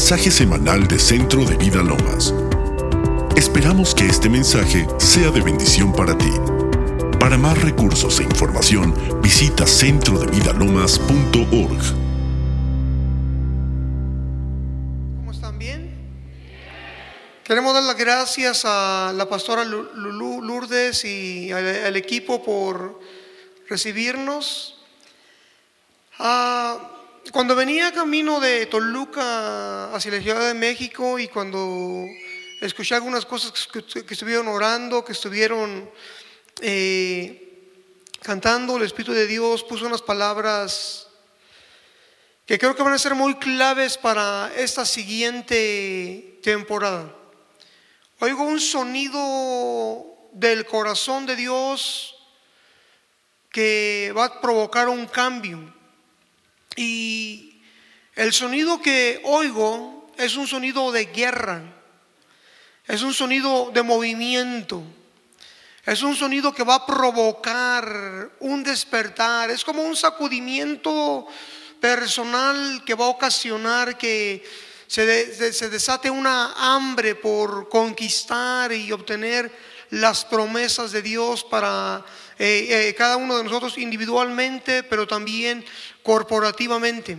mensaje semanal de Centro de Vida Lomas. Esperamos que este mensaje sea de bendición para ti. Para más recursos e información, visita centrodevidalomas.org. ¿Cómo están? ¿Bien? Queremos dar las gracias a la pastora Lulú Lourdes y al, equipo por recibirnos. Ah, cuando venía camino de Toluca hacia la Ciudad de México y cuando escuché algunas cosas que, estuvieron orando, que estuvieron eh, cantando, el Espíritu de Dios puso unas palabras que creo que van a ser muy claves para esta siguiente temporada. Oigo un sonido del corazón de Dios que va a provocar un cambio. Y el sonido que oigo es un sonido de guerra, es un sonido de movimiento, es un sonido que va a provocar un despertar, es como un sacudimiento personal que va a ocasionar que se, desate una hambre por conquistar y obtener las promesas de Dios para eh, eh, cada uno de nosotros individualmente, pero también corporativamente.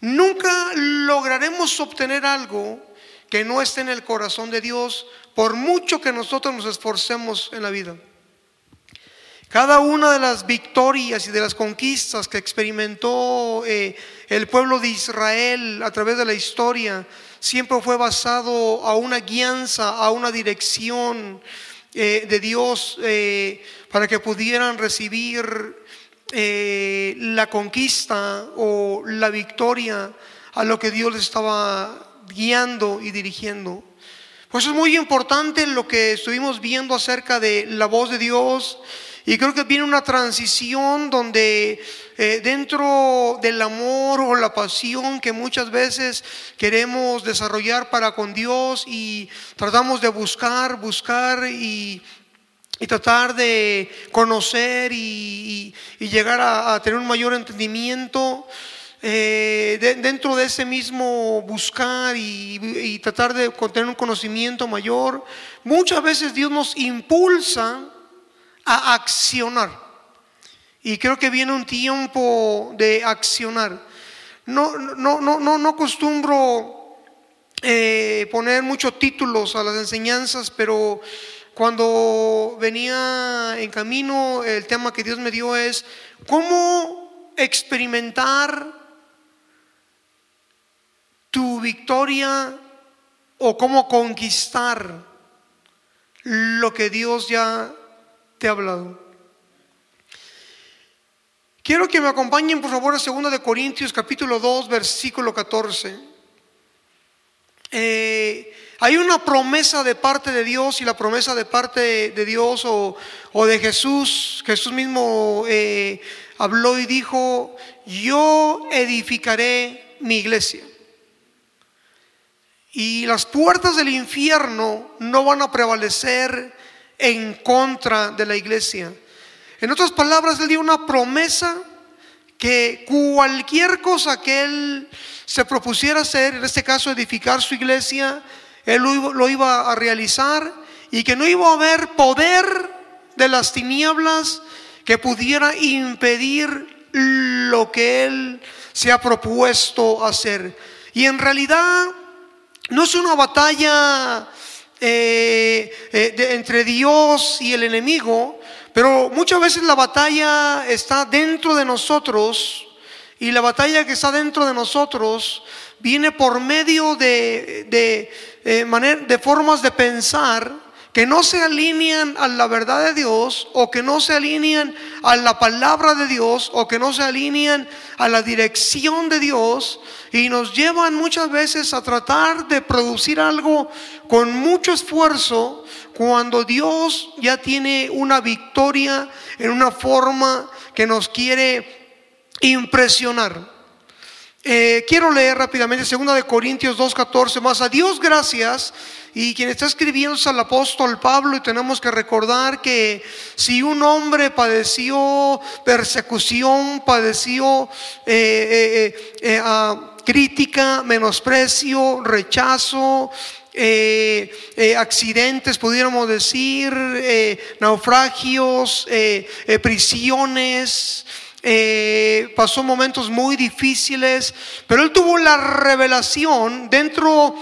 Nunca lograremos obtener algo que no esté en el corazón de Dios, por mucho que nosotros nos esforcemos en la vida. Cada una de las victorias y de las conquistas que experimentó eh, el pueblo de Israel a través de la historia siempre fue basado a una guianza, a una dirección, eh, de Dios eh, para que pudieran recibir eh, la conquista o la victoria a lo que Dios les estaba guiando y dirigiendo. Pues es muy importante lo que estuvimos viendo acerca de la voz de Dios y creo que viene una transición donde eh, dentro del amor o la pasión que muchas veces queremos desarrollar para con Dios y tratamos de buscar, buscar y, tratar de conocer y, llegar a, tener un mayor entendimiento. Eh, dentro de ese mismo buscar y, y tratar de tener un conocimiento mayor, muchas veces Dios nos impulsa a accionar. Y creo que viene un tiempo de accionar. No, no, no, no, no acostumbro eh, poner muchos títulos a las enseñanzas, pero cuando venía en camino, el tema que Dios me dio es cómo experimentar tu victoria o cómo conquistar lo que Dios ya te ha hablado. Quiero que me acompañen por favor a 2 de Corintios capítulo 2 versículo 14. Eh, hay una promesa de parte de Dios y la promesa de parte de, Dios o, de Jesús. Jesús mismo eh, habló y dijo, yo edificaré mi iglesia. Y las puertas del infierno no van a prevalecer en contra de la iglesia. En otras palabras, él dio una promesa que cualquier cosa que él se propusiera hacer, en este caso edificar su iglesia, él lo iba, a realizar y que no iba a haber poder de las tinieblas que pudiera impedir lo que él se ha propuesto hacer. Y en realidad no es una batalla eh, eh, entre Dios y el enemigo, pero muchas veces la batalla está dentro de nosotros y la batalla que está dentro de nosotros viene por medio de, de, eh, de formas de pensar que no se alinean a la verdad de Dios o que no se alinean a la palabra de Dios o que no se alinean a la dirección de Dios y nos llevan muchas veces a tratar de producir algo con mucho esfuerzo cuando Dios ya tiene una victoria en una forma que nos quiere impresionar. Eh, quiero leer rápidamente 2 de Corintios 2.14 más. A Dios gracias. Y quien está escribiendo es al apóstol Pablo y tenemos que recordar que si un hombre padeció persecución, padeció eh, eh, crítica, menosprecio, rechazo, eh, eh, accidentes, pudiéramos decir, eh, naufragios, prisiones. pasó momentos muy difíciles, pero él tuvo la revelación dentro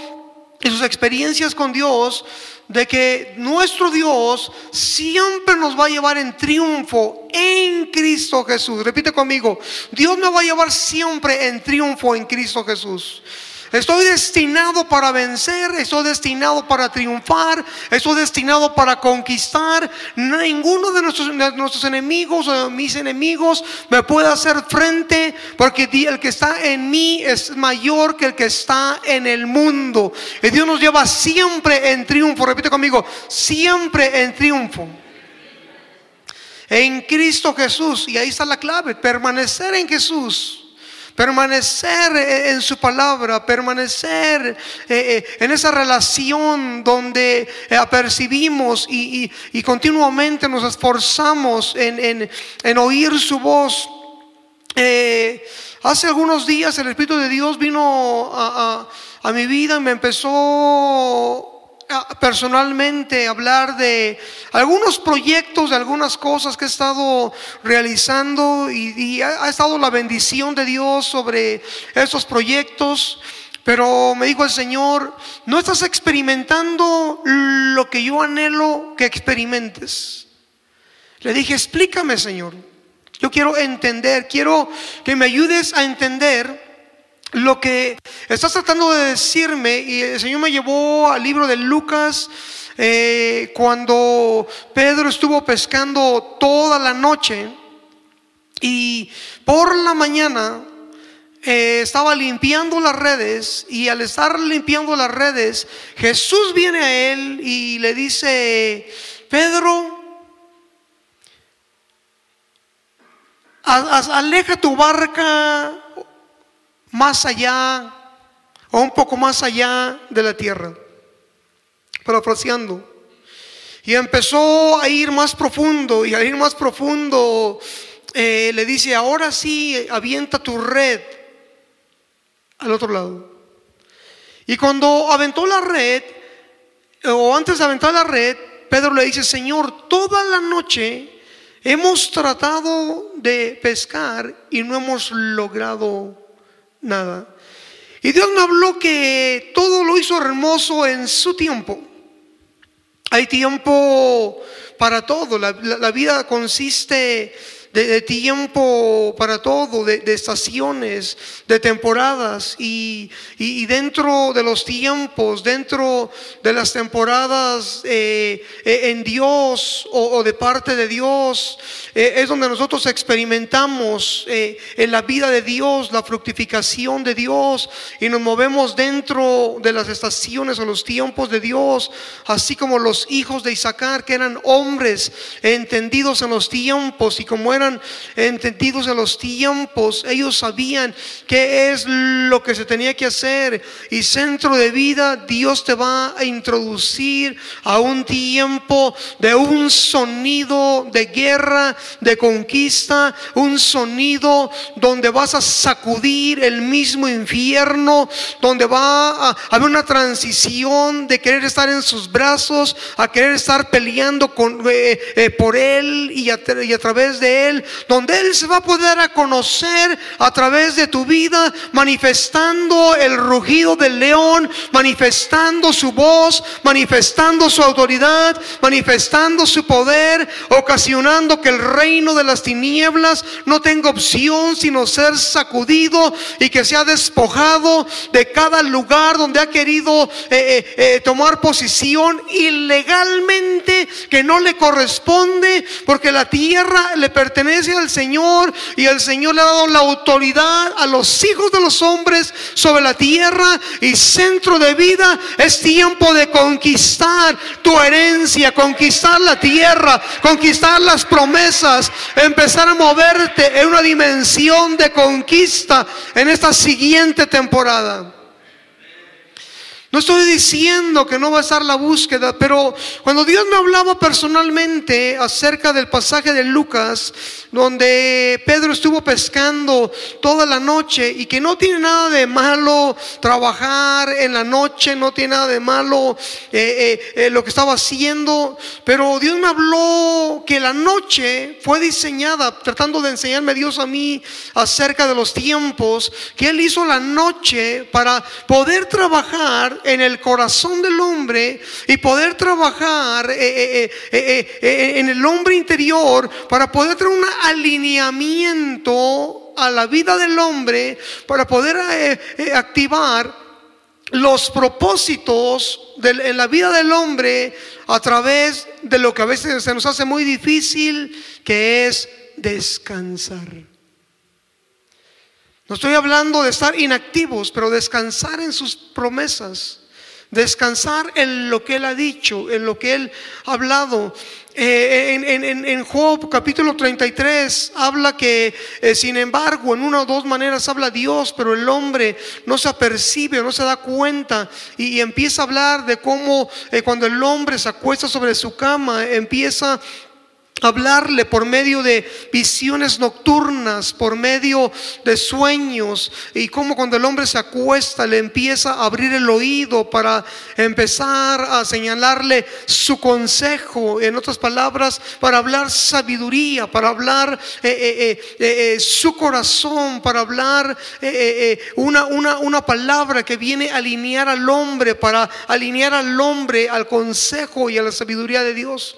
de sus experiencias con Dios de que nuestro Dios siempre nos va a llevar en triunfo en Cristo Jesús. Repite conmigo, Dios me va a llevar siempre en triunfo en Cristo Jesús. Estoy destinado para vencer, estoy destinado para triunfar, estoy destinado para conquistar. Ninguno de nuestros, enemigos o de mis enemigos me puede hacer frente porque el que está en mí es mayor que el que está en el mundo. Y Dios nos lleva siempre en triunfo, repite conmigo, siempre en triunfo en Cristo Jesús. Y ahí está la clave, permanecer en Jesús permanecer en su palabra, permanecer eh, eh, en esa relación donde eh, apercibimos y, continuamente nos esforzamos en, oír su voz. hace algunos días el Espíritu de Dios vino a, a mi vida y me empezó personalmente hablar de algunos proyectos, de algunas cosas que he estado realizando y, ha, estado la bendición de Dios sobre esos proyectos. Pero me dijo el Señor, no estás experimentando lo que yo anhelo que experimentes. Le dije, explícame Señor. Yo quiero entender, quiero que me ayudes a entender lo que estás tratando de decirme, y el Señor me llevó al libro de Lucas, eh, cuando Pedro estuvo pescando toda la noche y por la mañana eh, estaba limpiando las redes y al estar limpiando las redes, Jesús viene a él y le dice, Pedro, aleja tu barca más allá o un poco más allá de la tierra, parafraseando. Y empezó a ir más profundo y a ir más profundo eh, le dice, ahora sí, avienta tu red al otro lado. Y cuando aventó la red, o antes de aventar la red, Pedro le dice, Señor, toda la noche hemos tratado de pescar y no hemos logrado nada. Y Dios me habló que todo lo hizo hermoso en su tiempo. Hay tiempo para todo. La, la vida consiste de, tiempo para todo, de, estaciones, de temporadas. Y, dentro de los tiempos, dentro de las temporadas eh, eh, en Dios o, de parte de Dios, eh, es donde nosotros experimentamos en la vida de Dios, la fructificación de Dios. Y nos movemos dentro de las estaciones o los tiempos de Dios, así como los hijos de Isaacar que eran hombres entendidos en los tiempos y como eran entendidos en los tiempos, ellos sabían qué es lo que se tenía que hacer. Y centro de vida, Dios te va a introducir a un tiempo de un sonido de guerra, de conquista, un sonido donde vas a sacudir el mismo infierno, donde va a haber una transición de querer estar en sus brazos a querer estar peleando con, eh, eh, por Él y a, y a través de Él donde Él se va a poder a conocer a través de tu vida, manifestando el rugido del león, manifestando su voz, manifestando su autoridad, manifestando su poder, ocasionando que el reino de las tinieblas no tenga opción sino ser sacudido y que sea despojado de cada lugar donde ha querido eh, eh, eh, tomar posición ilegalmente que no le corresponde porque la tierra le pertenece al Señor y el Señor le ha dado la autoridad a los hijos de los hombres sobre la tierra y centro de vida es tiempo de conquistar tu herencia, conquistar la tierra, conquistar las promesas, empezar a moverte en una dimensión de conquista en esta siguiente temporada. No estoy diciendo que no va a estar la búsqueda, pero cuando Dios me hablaba personalmente acerca del pasaje de Lucas, donde Pedro estuvo pescando toda la noche y que no tiene nada de malo trabajar en la noche, no tiene nada de malo eh, eh, eh, lo que estaba haciendo, pero Dios me habló que la noche fue diseñada, tratando de enseñarme Dios a mí acerca de los tiempos, que Él hizo la noche para poder trabajar en el corazón del hombre y poder trabajar eh, eh, eh, en el hombre interior para poder tener un alineamiento a la vida del hombre, para poder activar los propósitos en la vida del hombre a través de lo que a veces se nos hace muy difícil, que es descansar. No estoy hablando de estar inactivos, pero descansar en sus promesas, descansar en lo que Él ha dicho, en lo que Él ha hablado. Eh, en, Job capítulo 33 habla que, eh, sin embargo, en una o dos maneras habla Dios, pero el hombre no se apercibe, no se da cuenta y, empieza a hablar de cómo eh, cuando el hombre se acuesta sobre su cama, empieza hablarle por medio de visiones nocturnas, por medio de sueños, y como cuando el hombre se acuesta le empieza a abrir el oído para empezar a señalarle su consejo, en otras palabras, para hablar sabiduría, para hablar eh, eh, eh, su corazón, para hablar una, una, una palabra que viene a alinear al hombre, para alinear al hombre al consejo y a la sabiduría de Dios.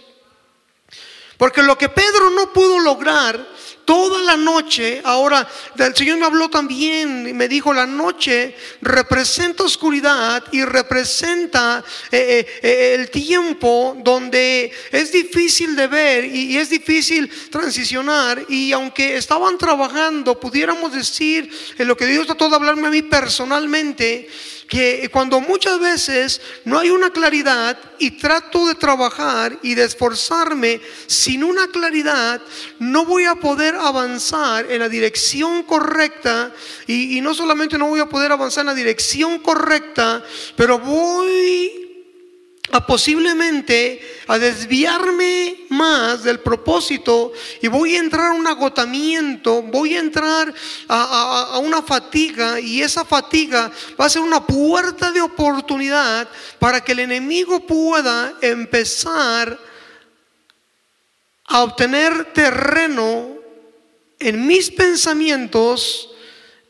Porque lo que Pedro no pudo lograr toda la noche, ahora el Señor me habló también y me dijo, la noche representa oscuridad y representa eh, eh, eh, el tiempo donde es difícil de ver y, es difícil transicionar. Y aunque estaban trabajando, pudiéramos decir, en lo que Dios trató de hablarme a mí personalmente, que cuando muchas veces no hay una claridad y trato de trabajar y de esforzarme sin una claridad, no voy a poder avanzar en la dirección correcta y, no solamente no voy a poder avanzar en la dirección correcta, pero voy a posiblemente a desviarme más del propósito y voy a entrar a un agotamiento, voy a entrar a, a, una fatiga y esa fatiga va a ser una puerta de oportunidad para que el enemigo pueda empezar a obtener terreno en mis pensamientos,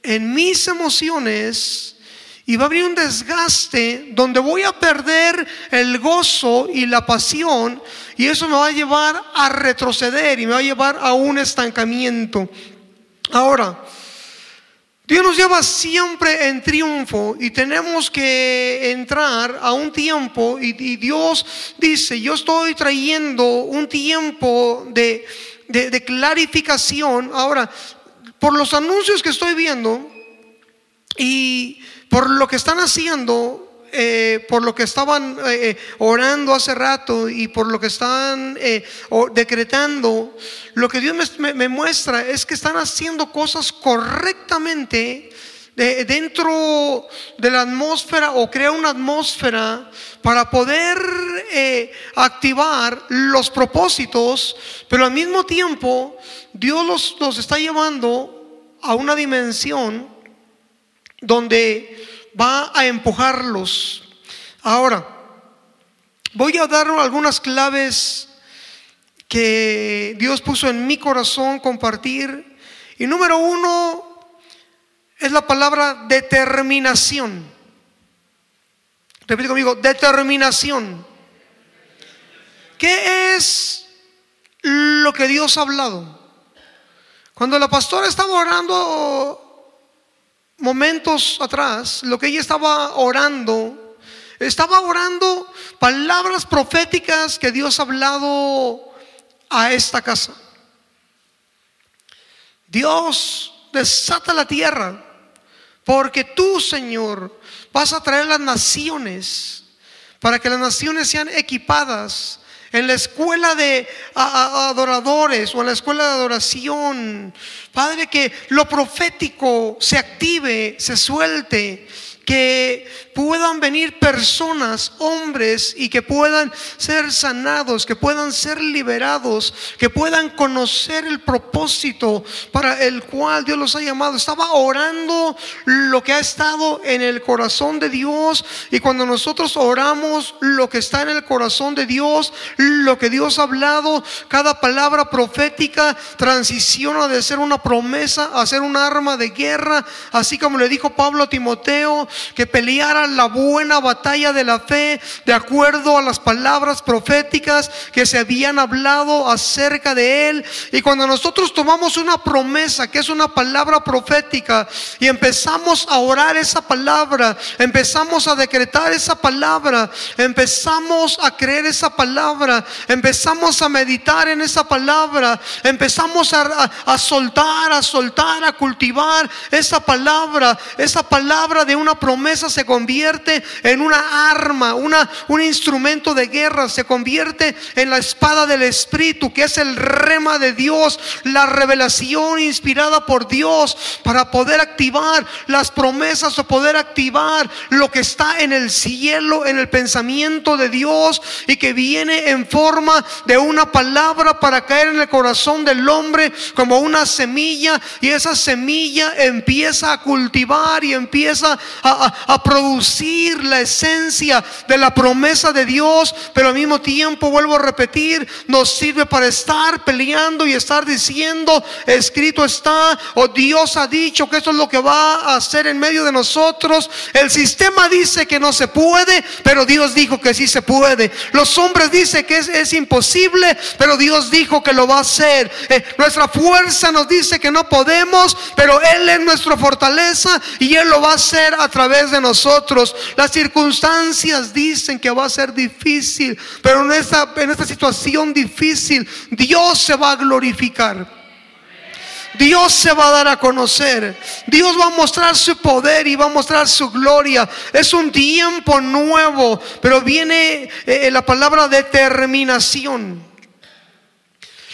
en mis emociones, y va a haber un desgaste donde voy a perder el gozo y la pasión y eso me va a llevar a retroceder y me va a llevar a un estancamiento. Ahora, Dios nos lleva siempre en triunfo y tenemos que entrar a un tiempo y, Dios dice, yo estoy trayendo un tiempo de, de clarificación. Ahora, por los anuncios que estoy viendo y por lo que están haciendo, eh, por lo que estaban eh, eh, orando hace rato y por lo que están decretando, lo que Dios me, muestra es que están haciendo cosas correctamente dentro de la atmósfera o crea una atmósfera para poder activar los propósitos, pero al mismo tiempo Dios los, los está llevando a una dimensión donde va a empujarlos. Ahora, voy a dar algunas claves que Dios puso en mi corazón compartir. Y número uno es la palabra determinación. Repite conmigo, determinación. ¿Qué es lo que Dios ha hablado? Cuando la pastora estaba orando momentos atrás, lo que ella estaba orando, estaba orando palabras proféticas que Dios ha hablado a esta casa. Dios desata la tierra, porque tú, Señor, vas a traer las naciones, para que las naciones sean equipadas en la escuela de adoradores o en la escuela de adoración. Padre, que lo profético se active, se suelte, que puedan venir personas, hombres, y que puedan ser sanados, que puedan ser liberados, que puedan conocer el propósito para el cual Dios los ha llamado. Estaba orando lo que ha estado en el corazón de Dios y cuando nosotros oramos lo que está en el corazón de Dios, lo que Dios ha hablado, cada palabra profética transiciona de ser una promesa a ser un arma de guerra, así como le dijo Pablo a Timoteo, que peleara la buena batalla de la fe de acuerdo a las palabras proféticas que se habían hablado acerca de él. Y cuando nosotros tomamos una promesa, que es una palabra profética, y empezamos a orar esa palabra, empezamos a decretar esa palabra, empezamos a creer esa palabra, empezamos a meditar en esa palabra, empezamos a, soltar, a soltar, a cultivar esa palabra, esa palabra de una promesa se convierte en una arma, una, un instrumento de guerra, se convierte en la espada del Espíritu, que es el rema de Dios, la revelación inspirada por Dios para poder activar las promesas o poder activar lo que está en el cielo, en el pensamiento de Dios y que viene en forma de una palabra para caer en el corazón del hombre como una semilla y esa semilla empieza a cultivar y empieza a, producir la esencia de la promesa de Dios, pero al mismo tiempo, vuelvo a repetir, nos sirve para estar peleando y estar diciendo, escrito está, o Dios ha dicho que esto es lo que va a hacer en medio de nosotros. El sistema dice que no se puede, pero Dios dijo que sí se puede. Los hombres dicen que es, imposible, pero Dios dijo que lo va a hacer. Eh, nuestra fuerza nos dice que no podemos, pero Él es nuestra fortaleza y Él lo va a hacer a través de nosotros. Las circunstancias dicen que va a ser difícil, pero en esta, en esta situación difícil Dios se va a glorificar. Dios se va a dar a conocer. Dios va a mostrar su poder y va a mostrar su gloria. Es un tiempo nuevo, pero viene eh, la palabra determinación.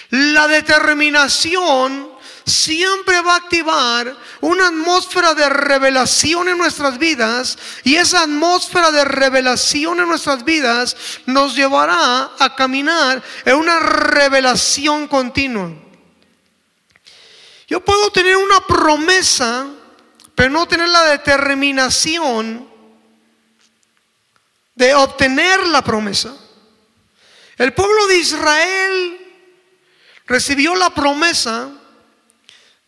La determinación siempre va a activar una atmósfera de revelación en nuestras vidas y esa atmósfera de revelación en nuestras vidas nos llevará a caminar en una revelación continua. Yo puedo tener una promesa, pero no tener la determinación de obtener la promesa. El pueblo de Israel recibió la promesa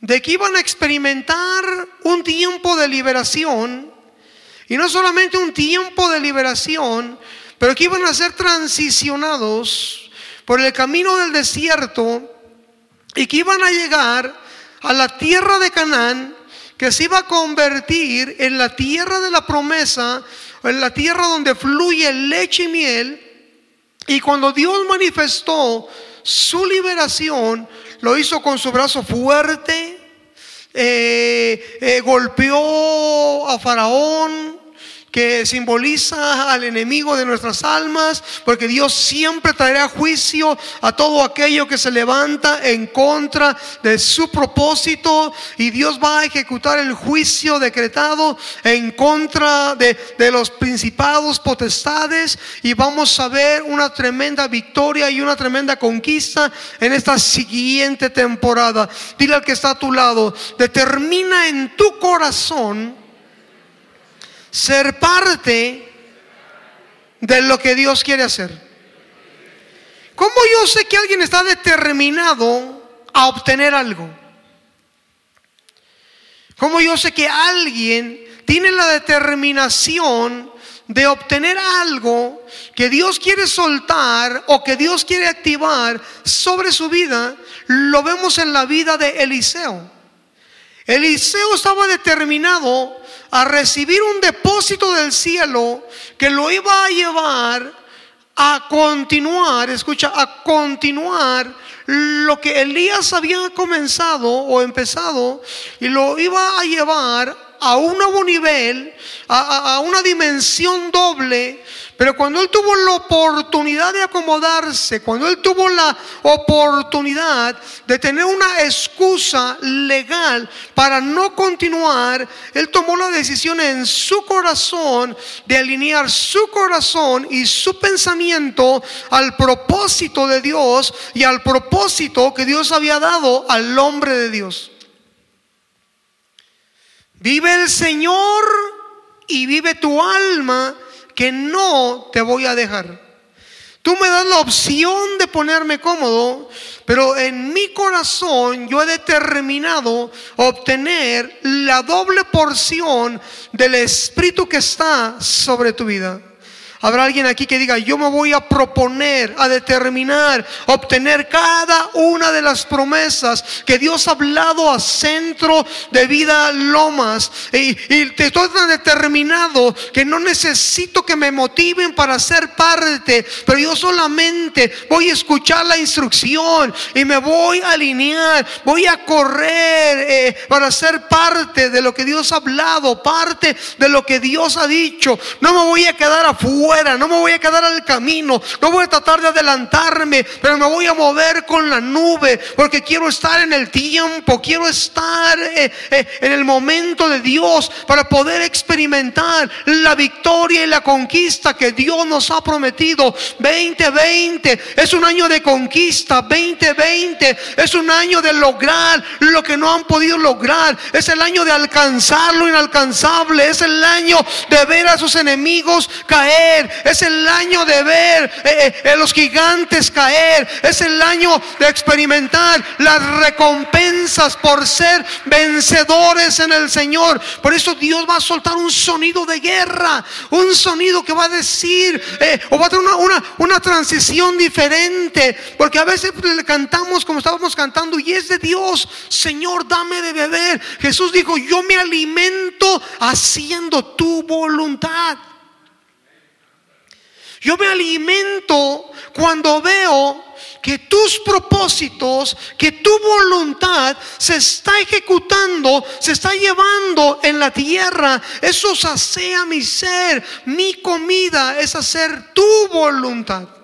de que iban a experimentar un tiempo de liberación, y no solamente un tiempo de liberación, pero que iban a ser transicionados por el camino del desierto y que iban a llegar a la tierra de Canaán, que se iba a convertir en la tierra de la promesa, en la tierra donde fluye leche y miel. Y cuando Dios manifestó su liberación, lo hizo con su brazo fuerte, eh, eh, golpeó a Faraón, que simboliza al enemigo de nuestras almas, porque Dios siempre traerá juicio a todo aquello que se levanta en contra de su propósito y Dios va a ejecutar el juicio decretado en contra de, de los principados, potestades y vamos a ver una tremenda victoria y una tremenda conquista en esta siguiente temporada. Dile al que está a tu lado, determina en tu corazón ser parte de lo que Dios quiere hacer. ¿Cómo yo sé que alguien está determinado a obtener algo? ¿Cómo yo sé que alguien tiene la determinación de obtener algo que Dios quiere soltar o que Dios quiere activar sobre su vida? Lo vemos en la vida de Eliseo. Eliseo estaba determinado a recibir un depósito del cielo que lo iba a llevar a continuar, escucha, a continuar lo que Elías había comenzado o empezado y lo iba a llevar a un nuevo nivel, a, una dimensión doble, pero cuando él tuvo la oportunidad de acomodarse, cuando él tuvo la oportunidad de tener una excusa legal para no continuar, él tomó la decisión en su corazón de alinear su corazón y su pensamiento al propósito de Dios y al propósito que Dios había dado al hombre de Dios. Vive el Señor y vive tu alma que no te voy a dejar. Tú me das la opción de ponerme cómodo, pero en mi corazón yo he determinado obtener la doble porción del Espíritu que está sobre tu vida. Habrá alguien aquí que diga, yo me voy a proponer, a determinar, obtener cada una de las promesas que Dios ha hablado a centro de vida Lomas. Y, estoy tan determinado que no necesito que me motiven para ser parte, pero yo solamente voy a escuchar la instrucción y me voy a alinear, voy a correr eh, para ser parte de lo que Dios ha hablado, parte de lo que Dios ha dicho. No me voy a quedar afuera no me voy a quedar al camino, no voy a tratar de adelantarme, pero me voy a mover con la nube, porque quiero estar en el tiempo, quiero estar eh, eh, en el momento de Dios para poder experimentar la victoria y la conquista que Dios nos ha prometido. 2020 es un año de conquista, 2020 es un año de lograr lo que no han podido lograr, es el año de alcanzar lo inalcanzable, es el año de ver a sus enemigos caer es el año de ver eh, eh, eh, los gigantes caer, es el año de experimentar las recompensas por ser vencedores en el Señor. Por eso Dios va a soltar un sonido de guerra, un sonido que va a decir, o va a tener una, una, transición diferente, porque a veces le cantamos como estábamos cantando y es de Dios, Señor, dame de beber. Jesús dijo, yo me alimento haciendo tu voluntad. Yo me alimento cuando veo que tus propósitos, que tu voluntad se está ejecutando, se está llevando en la tierra. Eso sacea mi ser. Mi comida es hacer tu voluntad.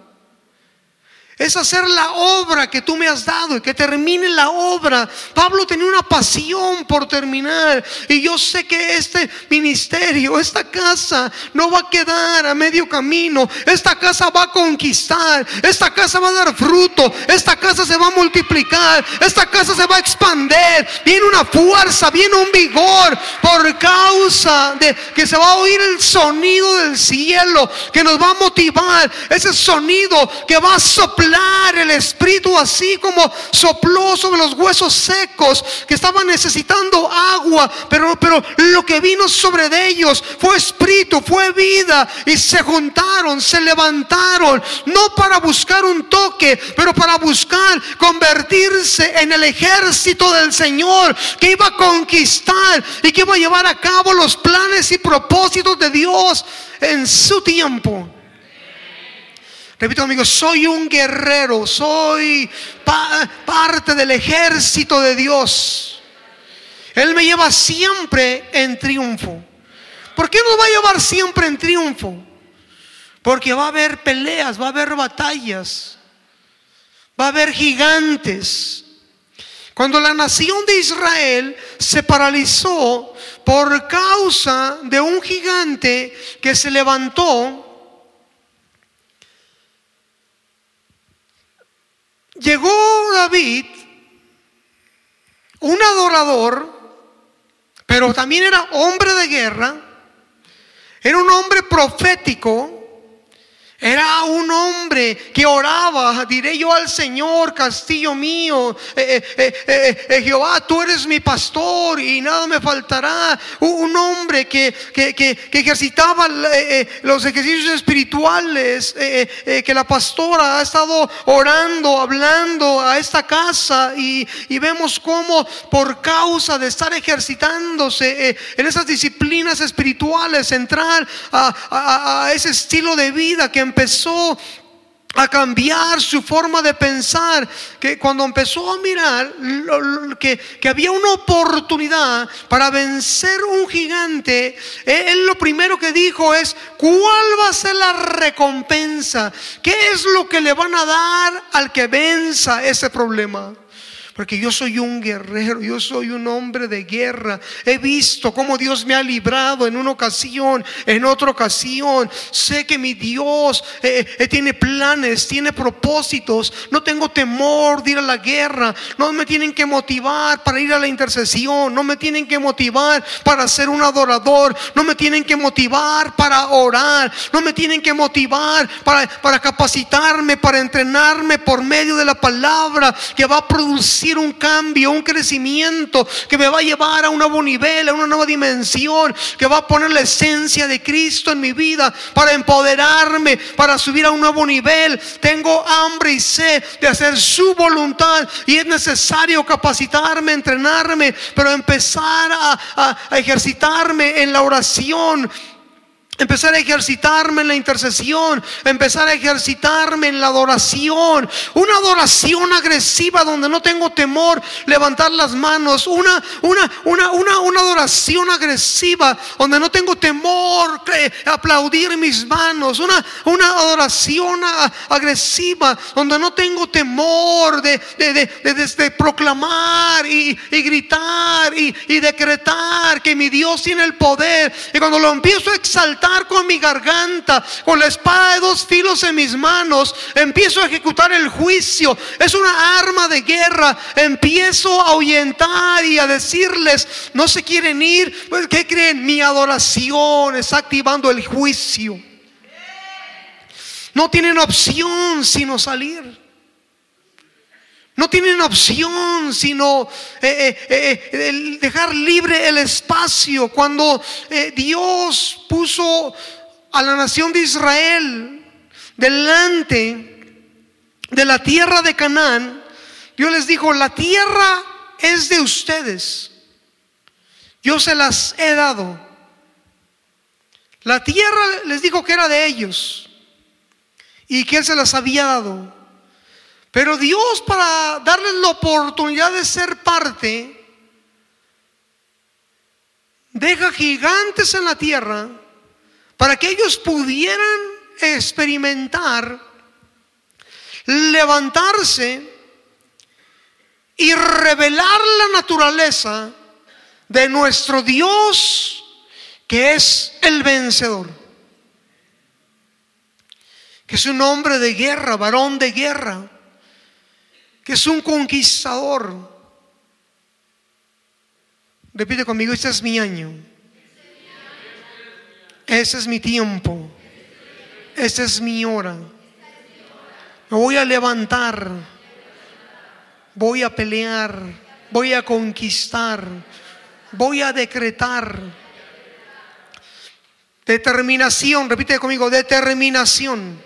Es hacer la obra que tú me has dado y que termine la obra. Pablo tenía una pasión por terminar. Y yo sé que este ministerio, esta casa, no va a quedar a medio camino. Esta casa va a conquistar. Esta casa va a dar fruto. Esta casa se va a multiplicar. Esta casa se va a expander. Viene una fuerza, viene un vigor por causa de que se va a oír el sonido del cielo que nos va a motivar. Ese sonido que va a soplar el Espíritu así como sopló sobre los huesos secos que estaban necesitando agua, pero, pero lo que vino sobre de ellos fue Espíritu, fue vida y se juntaron, se levantaron, no para buscar un toque, pero para buscar convertirse en el ejército del Señor que iba a conquistar y que iba a llevar a cabo los planes y propósitos de Dios en su tiempo. Repito amigos, soy un guerrero, soy parte del ejército de Dios. Él me lleva siempre en triunfo. ¿Por qué nos va a llevar siempre en triunfo? Porque va a haber peleas, va a haber batallas, va a haber gigantes. Cuando la nación de Israel se paralizó por causa de un gigante que se levantó, Llegó David, un adorador, pero también era hombre de guerra, era un hombre profético, era un hombre que oraba, diré yo al Señor, castillo mío, eh, eh, eh, Jehová, tú eres mi pastor y nada me faltará. Un hombre que, que, ejercitaba los ejercicios espirituales, que la pastora ha estado orando, hablando a esta casa y, vemos cómo por causa de estar ejercitándose en esas disciplinas espirituales, entrar a, a ese estilo de vida que empezó a cambiar su forma de pensar, que cuando empezó a mirar que, que, había una oportunidad para vencer un gigante, él lo primero que dijo es, ¿cuál va a ser la recompensa? ¿Qué es lo que le van a dar al que venza ese problema? Porque yo soy un guerrero, yo soy un hombre de guerra. He visto cómo Dios me ha librado en una ocasión, en otra ocasión. Sé que mi Dios eh, eh, tiene planes, tiene propósitos. No tengo temor de ir a la guerra. No me tienen que motivar para ir a la intercesión. No me tienen que motivar para ser un adorador. No me tienen que motivar para orar. No me tienen que motivar para, para capacitarme, para entrenarme por medio de la palabra que va a producir un cambio, un crecimiento que me va a llevar a un nuevo nivel, a una nueva dimensión, que va a poner la esencia de Cristo en mi vida para empoderarme, para subir a un nuevo nivel. Tengo hambre y sed de hacer su voluntad y es necesario capacitarme, entrenarme, pero empezar a, a ejercitarme en la oración Empezar a ejercitarme en la intercesión, empezar a ejercitarme en la adoración, una adoración agresiva donde no tengo temor levantar las manos, una, una, una, una, una adoración agresiva donde no tengo temor aplaudir mis manos, una, una adoración agresiva donde no tengo temor de, de, proclamar y, gritar y, y decretar que mi Dios tiene el poder. Y cuando lo empiezo a exaltar, con mi garganta, con la espada de dos filos en mis manos, empiezo a ejecutar el juicio. Es una arma de guerra. Empiezo a ahuyentar y a decirles, no se quieren ir. Pues, ¿Qué creen? Mi adoración está activando el juicio. No tienen opción sino salir. No tienen opción sino eh, eh, eh, dejar libre el espacio. Cuando Dios puso a la nación de Israel delante de la tierra de Canaán, Dios les dijo, la tierra es de ustedes. Yo se las he dado. La tierra les dijo que era de ellos y que Él se las había dado. Pero Dios para darles la oportunidad de ser parte, deja gigantes en la tierra para que ellos pudieran experimentar, levantarse y revelar la naturaleza de nuestro Dios que es el vencedor. Que es un hombre de guerra, varón de guerra que es un conquistador. Repite conmigo, este es mi año. Ese es mi tiempo. Esta es mi hora. Me voy a levantar. Voy a pelear. Voy a conquistar. Voy a decretar. Determinación. Repite conmigo, determinación.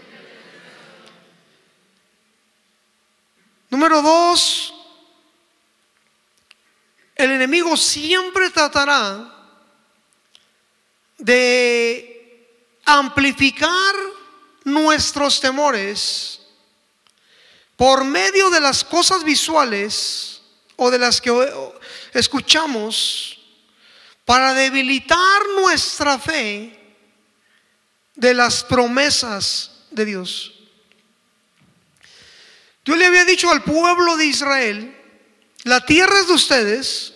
Número dos, el enemigo siempre tratará de amplificar nuestros temores por medio de las cosas visuales o de las que escuchamos para debilitar nuestra fe de las promesas de Dios. Yo le había dicho al pueblo de Israel, la tierra es de ustedes,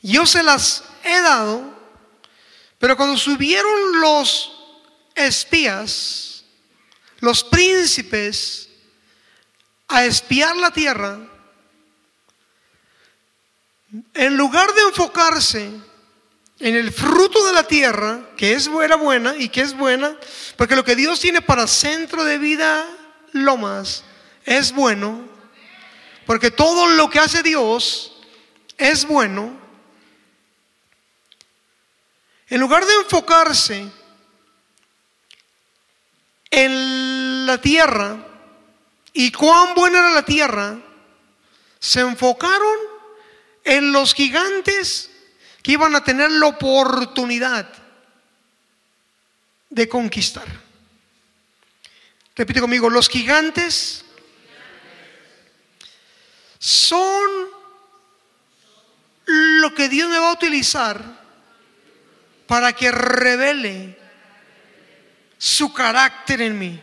yo se las he dado, pero cuando subieron los espías, los príncipes, a espiar la tierra, en lugar de enfocarse en el fruto de la tierra, que es buena, buena y que es buena, porque lo que Dios tiene para centro de vida, lo más, es bueno, porque todo lo que hace Dios es bueno, en lugar de enfocarse en la tierra y cuán buena era la tierra, se enfocaron en los gigantes que iban a tener la oportunidad de conquistar. Repite conmigo, los gigantes son lo que Dios me va a utilizar para que revele su carácter en mí.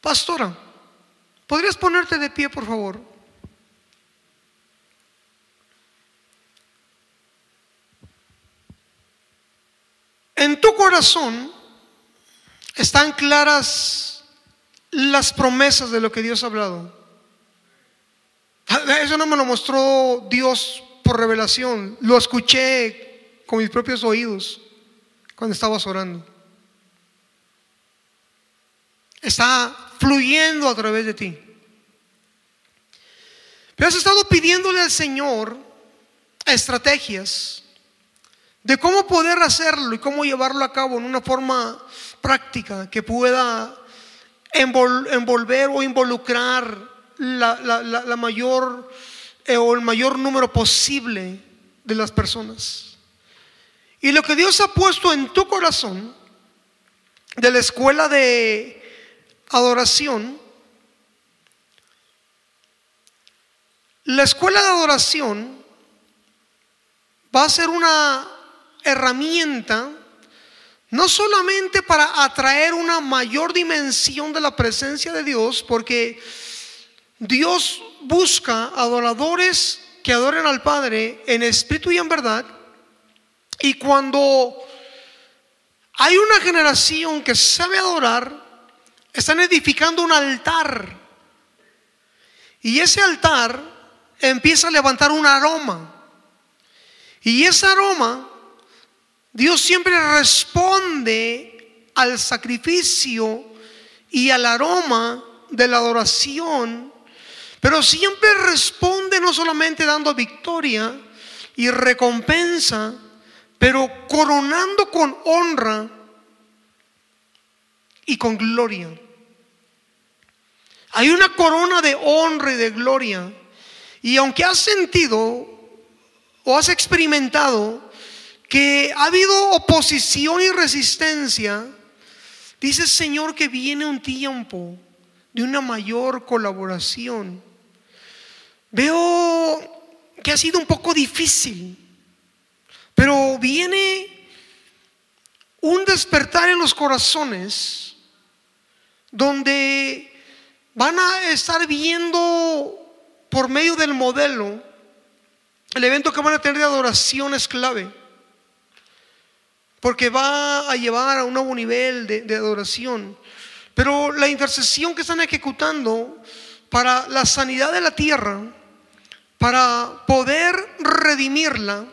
Pastora, ¿podrías ponerte de pie, por favor? En tu corazón están claras las promesas de lo que Dios ha hablado. Eso no me lo mostró Dios por revelación, lo escuché con mis propios oídos cuando estabas orando. Está fluyendo a través de ti. Pero has estado pidiéndole al Señor estrategias de cómo poder hacerlo y cómo llevarlo a cabo en una forma práctica que pueda envolver o involucrar la, mayor eh, o el mayor número posible de las personas. Y lo que Dios ha puesto en tu corazón de la escuela de adoración, la escuela de adoración va a ser una herramienta no solamente para atraer una mayor dimensión de la presencia de Dios, porque Dios busca adoradores que adoren al Padre en espíritu y en verdad, y cuando hay una generación que sabe adorar, están edificando un altar, y ese altar empieza a levantar un aroma, y ese aroma Dios siempre responde al sacrificio y al aroma de la adoración, pero siempre responde no solamente dando victoria y recompensa, pero coronando con honra y con gloria. Hay una corona de honra y de gloria. Y aunque has sentido o has experimentado que ha habido oposición y resistencia, dice el Señor que viene un tiempo de una mayor colaboración. Veo que ha sido un poco difícil, pero viene un despertar en los corazones donde van a estar viendo por medio del modelo el evento que van a tener de adoración es clave porque va a llevar a un nuevo nivel de, adoración. Pero la intercesión que están ejecutando para la sanidad de la tierra, para poder redimirla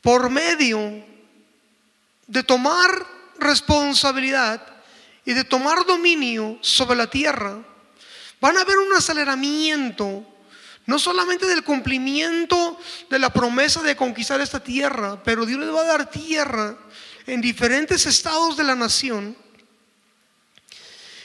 por medio de tomar responsabilidad y de tomar dominio sobre la tierra, van a haber un aceleramiento no solamente del cumplimiento de la promesa de conquistar esta tierra, pero Dios les va a dar tierra en diferentes estados de la nación.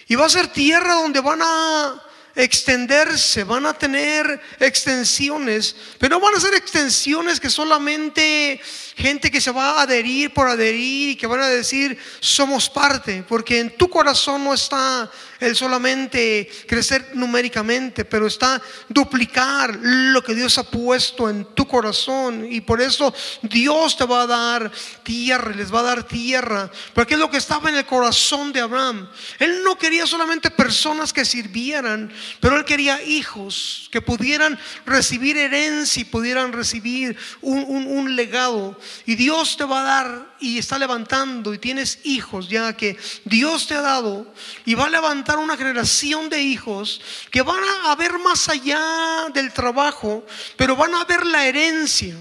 Y va a ser tierra donde van a extenderse, van a tener extensiones, pero no van a ser extensiones que solamente gente que se va a adherir por adherir y que van a decir somos parte, porque en tu corazón no está el solamente crecer numéricamente, pero está duplicar lo que Dios ha puesto en tu corazón y por eso Dios te va a dar tierra, les va a dar tierra, porque es lo que estaba en el corazón de Abraham. Él no quería solamente personas que sirvieran, pero él quería hijos que pudieran recibir herencia y pudieran recibir un, un legado. Y Dios te va a dar y está levantando y tienes hijos ya que Dios te ha dado y va a levantar una generación de hijos que van a ver más allá del trabajo, pero van a ver la herencia.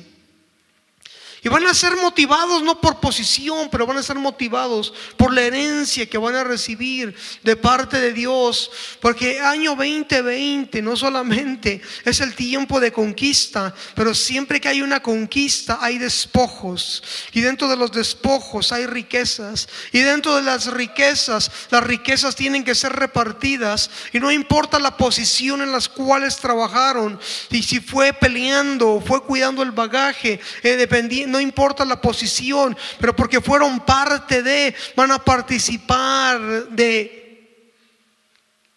Y van a ser motivados no por posición, pero van a ser motivados por la herencia que van a recibir de parte de Dios. Porque año 2020 no solamente es el tiempo de conquista, pero siempre que hay una conquista hay despojos. Y dentro de los despojos hay riquezas. Y dentro de las riquezas, las riquezas tienen que ser repartidas. Y no importa la posición en las cuales trabajaron. Y si fue peleando, fue cuidando el bagaje, eh, dependiendo no importa la posición, pero porque fueron parte de, van a participar de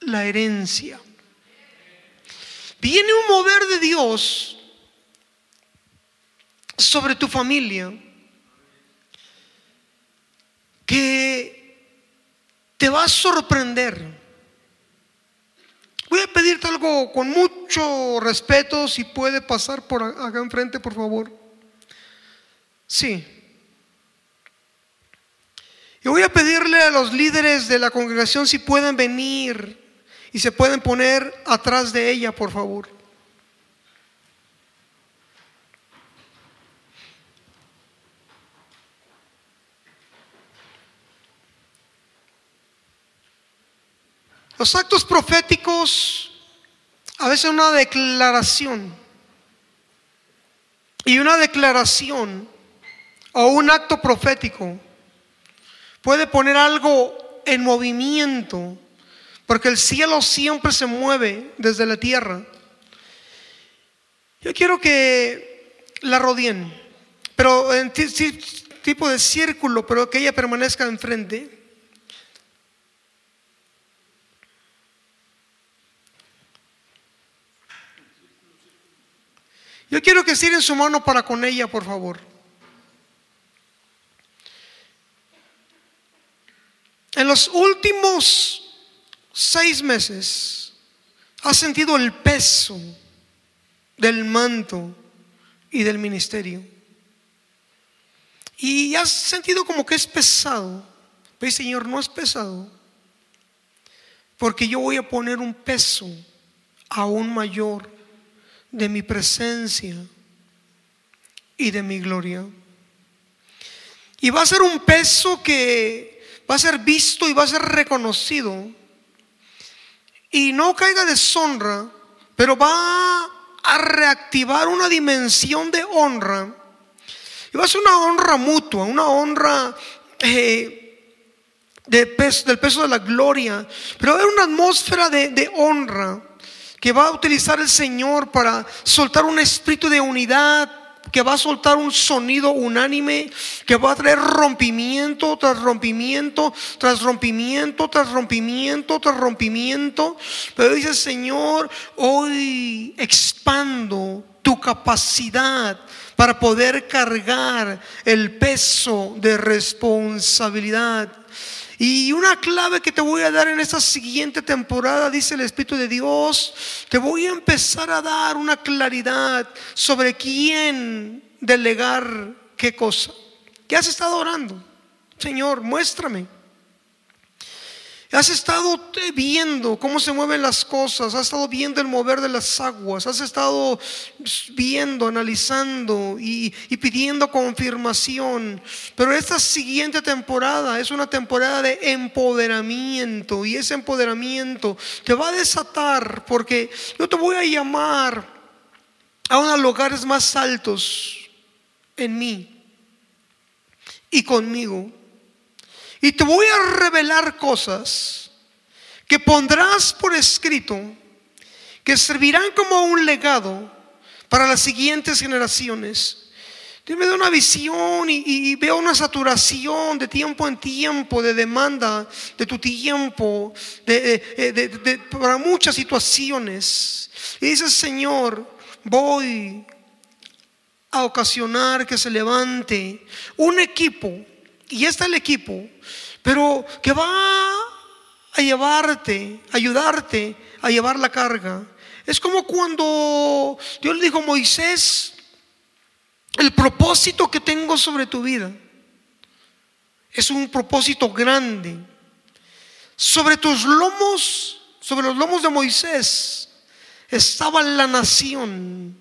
la herencia. Viene un mover de Dios sobre tu familia que te va a sorprender. Voy a pedirte algo con mucho respeto, si puede pasar por acá enfrente, por favor. Sí. Y voy a pedirle a los líderes de la congregación si pueden venir y se pueden poner atrás de ella, por favor. Los actos proféticos a veces una declaración. Y una declaración o un acto profético puede poner algo en movimiento, porque el cielo siempre se mueve desde la tierra. Yo quiero que la rodeen, pero en tipo de círculo, pero que ella permanezca enfrente. Yo quiero que en su mano para con ella, por favor. En los últimos seis meses, has sentido el peso del manto y del ministerio. Y has sentido como que es pesado. Pero Señor, no es pesado. Porque yo voy a poner un peso aún mayor de mi presencia y de mi gloria. Y va a ser un peso que va a ser visto y va a ser reconocido. Y no caiga deshonra, pero va a reactivar una dimensión de honra. Y va a ser una honra mutua, una honra eh, de del peso de la gloria. Pero va a haber una atmósfera de honra que va a utilizar el Señor para soltar un espíritu de unidad, que va a soltar un sonido unánime, que va a traer rompimiento tras rompimiento, tras rompimiento, tras rompimiento, tras rompimiento. Pero dice, Señor, hoy expando tu capacidad para poder cargar el peso de responsabilidad y una clave que te voy a dar en esta siguiente temporada, dice el Espíritu de Dios, te voy a empezar a dar una claridad sobre quién delegar qué cosa. ¿Qué has estado orando? Señor, muéstrame. Has estado viendo cómo se mueven las cosas, has estado viendo el mover de las aguas, has estado viendo, analizando y, pidiendo confirmación. Pero esta siguiente temporada es una temporada de empoderamiento y ese empoderamiento te va a desatar porque yo te voy a llamar a unos lugares más altos en mí y conmigo. Y te voy a revelar cosas que pondrás por escrito, que servirán como un legado para las siguientes generaciones. Dios me da una visión y, veo una saturación de tiempo en tiempo, de demanda de tu tiempo, para muchas situaciones. Y dices, Señor, voy a ocasionar que se levante un equipo y está el equipo, pero que va a llevarte, ayudarte a llevar la carga. Es como cuando Dios le dijo a Moisés, el propósito que tengo sobre tu vida es un propósito grande. Sobre tus lomos, sobre los lomos de Moisés, estaba la nación.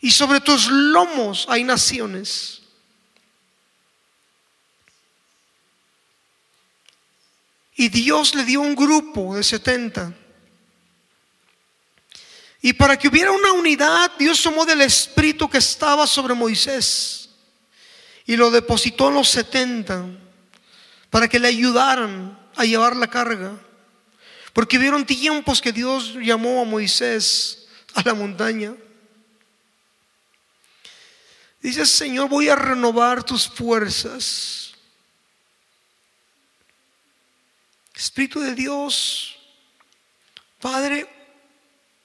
y sobre tus lomos hay naciones. Y Dios le dio un grupo de 70. Y para que hubiera una unidad, Dios tomó del espíritu que estaba sobre Moisés y lo depositó en los 70 para que le ayudaran a llevar la carga. Porque hubieron tiempos que Dios llamó a Moisés a la montaña. Dice, Señor, voy a renovar tus fuerzas. Espíritu de Dios, Padre,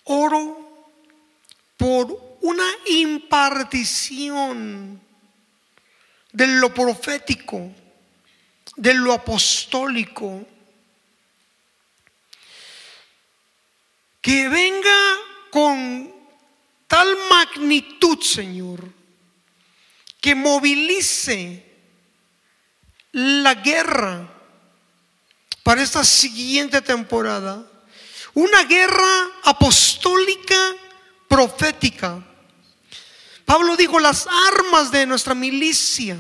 oro por una impartición de lo profético, de lo apostólico, que venga con tal magnitud, Señor, que movilice la guerra para esta siguiente temporada. Una guerra apostólica profética. Pablo dijo, las armas de nuestra milicia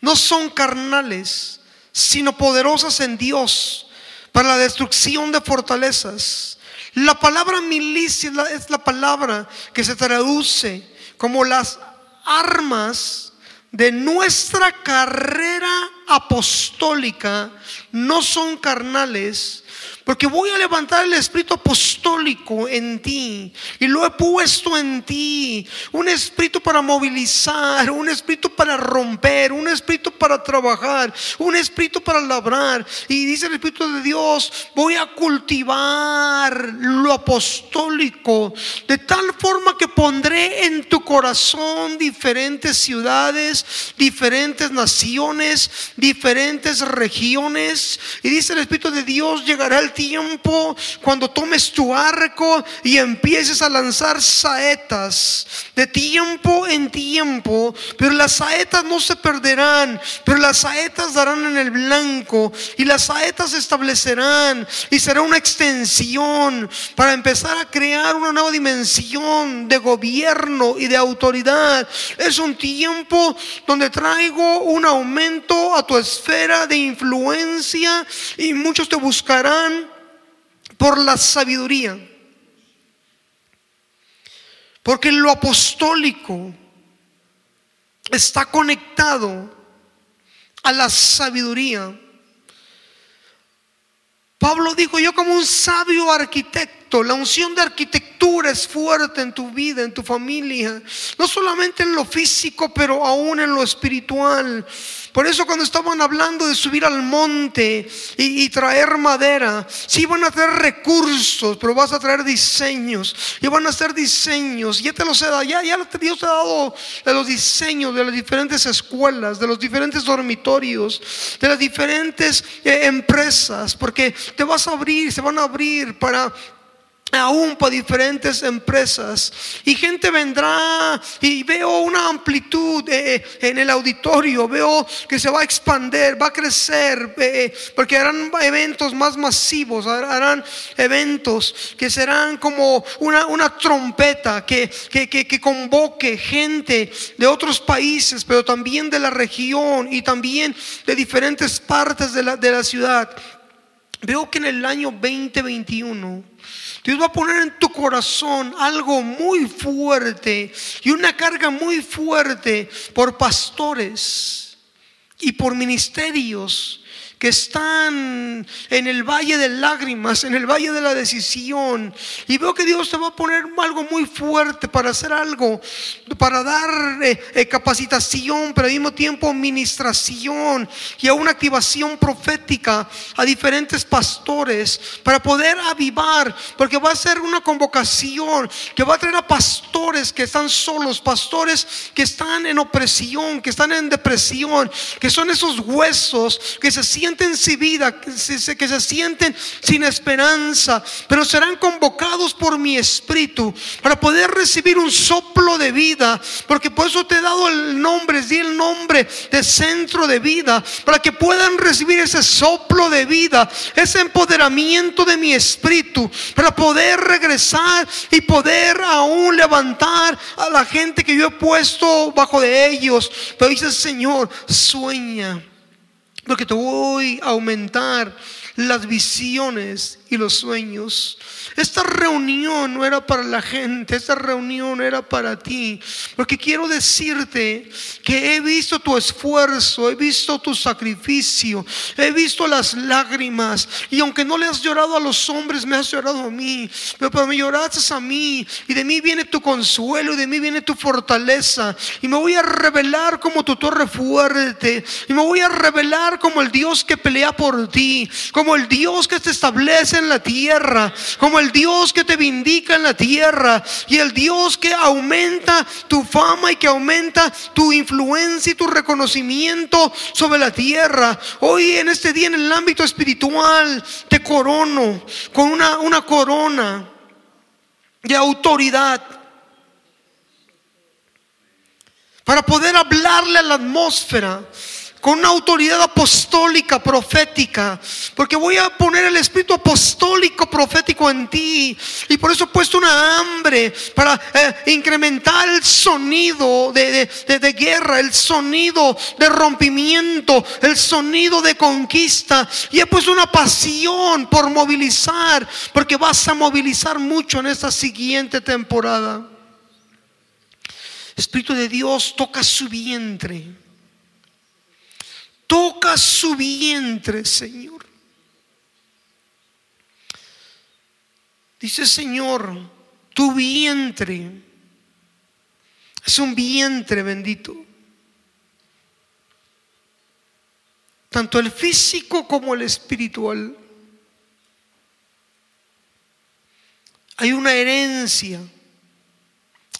no son carnales, sino poderosas en Dios para la destrucción de fortalezas. La palabra milicia es la, palabra que se traduce como las armas de nuestra carrera apostólica no son carnales, porque voy a levantar el espíritu apostólico en ti. Y lo he puesto en ti. Un espíritu para movilizar, un espíritu para romper, un espíritu para trabajar, un espíritu para labrar. Y dice el Espíritu de Dios, voy a cultivar lo apostólico. De tal forma que pondré en tu corazón diferentes ciudades, diferentes naciones, diferentes regiones. Y dice el Espíritu de Dios, llegará el tiempo cuando tomes tu arco y empieces a lanzar saetas de tiempo en tiempo, pero las saetas no se perderán, pero las saetas darán en el blanco y las saetas se establecerán y será una extensión para empezar a crear una nueva dimensión de gobierno y de autoridad. Es un tiempo donde traigo un aumento a tu esfera de influencia y muchos te buscarán por la sabiduría. Porque lo apostólico está conectado a la sabiduría. Pablo dijo, yo como un sabio arquitecto, la unción de arquitectura es fuerte en tu vida, en tu familia, no solamente en lo físico, pero aún en lo espiritual. Por eso cuando estaban hablando de subir al monte y, traer madera, sí van a traer recursos, pero vas a traer diseños. Y van a hacer diseños. Ya te los he dado, ya, ya Dios te ha dado de los diseños de las diferentes escuelas, de los diferentes dormitorios, de las diferentes eh, empresas, porque te vas a abrir, se van a abrir para aún para diferentes empresas. Y gente vendrá y veo una amplitud eh, en el auditorio, veo que se va a expander, va a crecer, eh, porque harán eventos más masivos, harán eventos que serán como una, una trompeta que, que, convoque gente de otros países, pero también de la región y también de diferentes partes de la, de la ciudad. Veo que en el año 2021 Dios va a poner en tu corazón algo muy fuerte y una carga muy fuerte por pastores y por ministerios que están en el valle de lágrimas, en el valle de la decisión. Y veo que Dios te va a poner algo muy fuerte para hacer algo, para dar eh, eh, capacitación, pero al mismo tiempo ministración y a una activación profética a diferentes pastores para poder avivar, porque va a ser una convocación que va a traer a pastores que están solos, pastores que están en opresión, que están en depresión, que son esos huesos que se sienten sienten sin vida, que se, que se sienten sin esperanza, pero serán convocados por mi espíritu para poder recibir un soplo de vida, porque por eso te he dado el nombre, di el nombre de centro de vida, para que puedan recibir ese soplo de vida, ese empoderamiento de mi espíritu, para poder regresar y poder aún levantar a la gente que yo he puesto bajo de ellos. Pero dice Señor, sueña, porque te voy a aumentar las visiones los sueños. Esta reunión no era para la gente, esta reunión era para ti. Porque quiero decirte que he visto tu esfuerzo, he visto tu sacrificio, he visto las lágrimas. Y aunque no le has llorado a los hombres, me has llorado a mí. Pero, me lloraste a mí. Y de mí viene tu consuelo y de mí viene tu fortaleza. Y me voy a revelar como tu torre fuerte. Y me voy a revelar como el Dios que pelea por ti. Como el Dios que te establece en la tierra. Como el Dios que te vindica en la tierra y el Dios que aumenta tu fama y que aumenta tu influencia y tu reconocimiento sobre la tierra. Hoy en este día en el ámbito espiritual te corono con una, una corona de autoridad para poder hablarle a la atmósfera con una autoridad apostólica, profética, porque voy a poner el espíritu apostólico, profético en ti. Y por eso he puesto una hambre para eh, incrementar el sonido de, de guerra, el sonido de rompimiento, el sonido de conquista. Y he puesto una pasión por movilizar, porque vas a movilizar mucho en esta siguiente temporada. Espíritu de Dios toca su vientre. Toca su vientre, Señor. Dice Señor, tu vientre es un vientre bendito. Tanto el físico como el espiritual. Hay una herencia,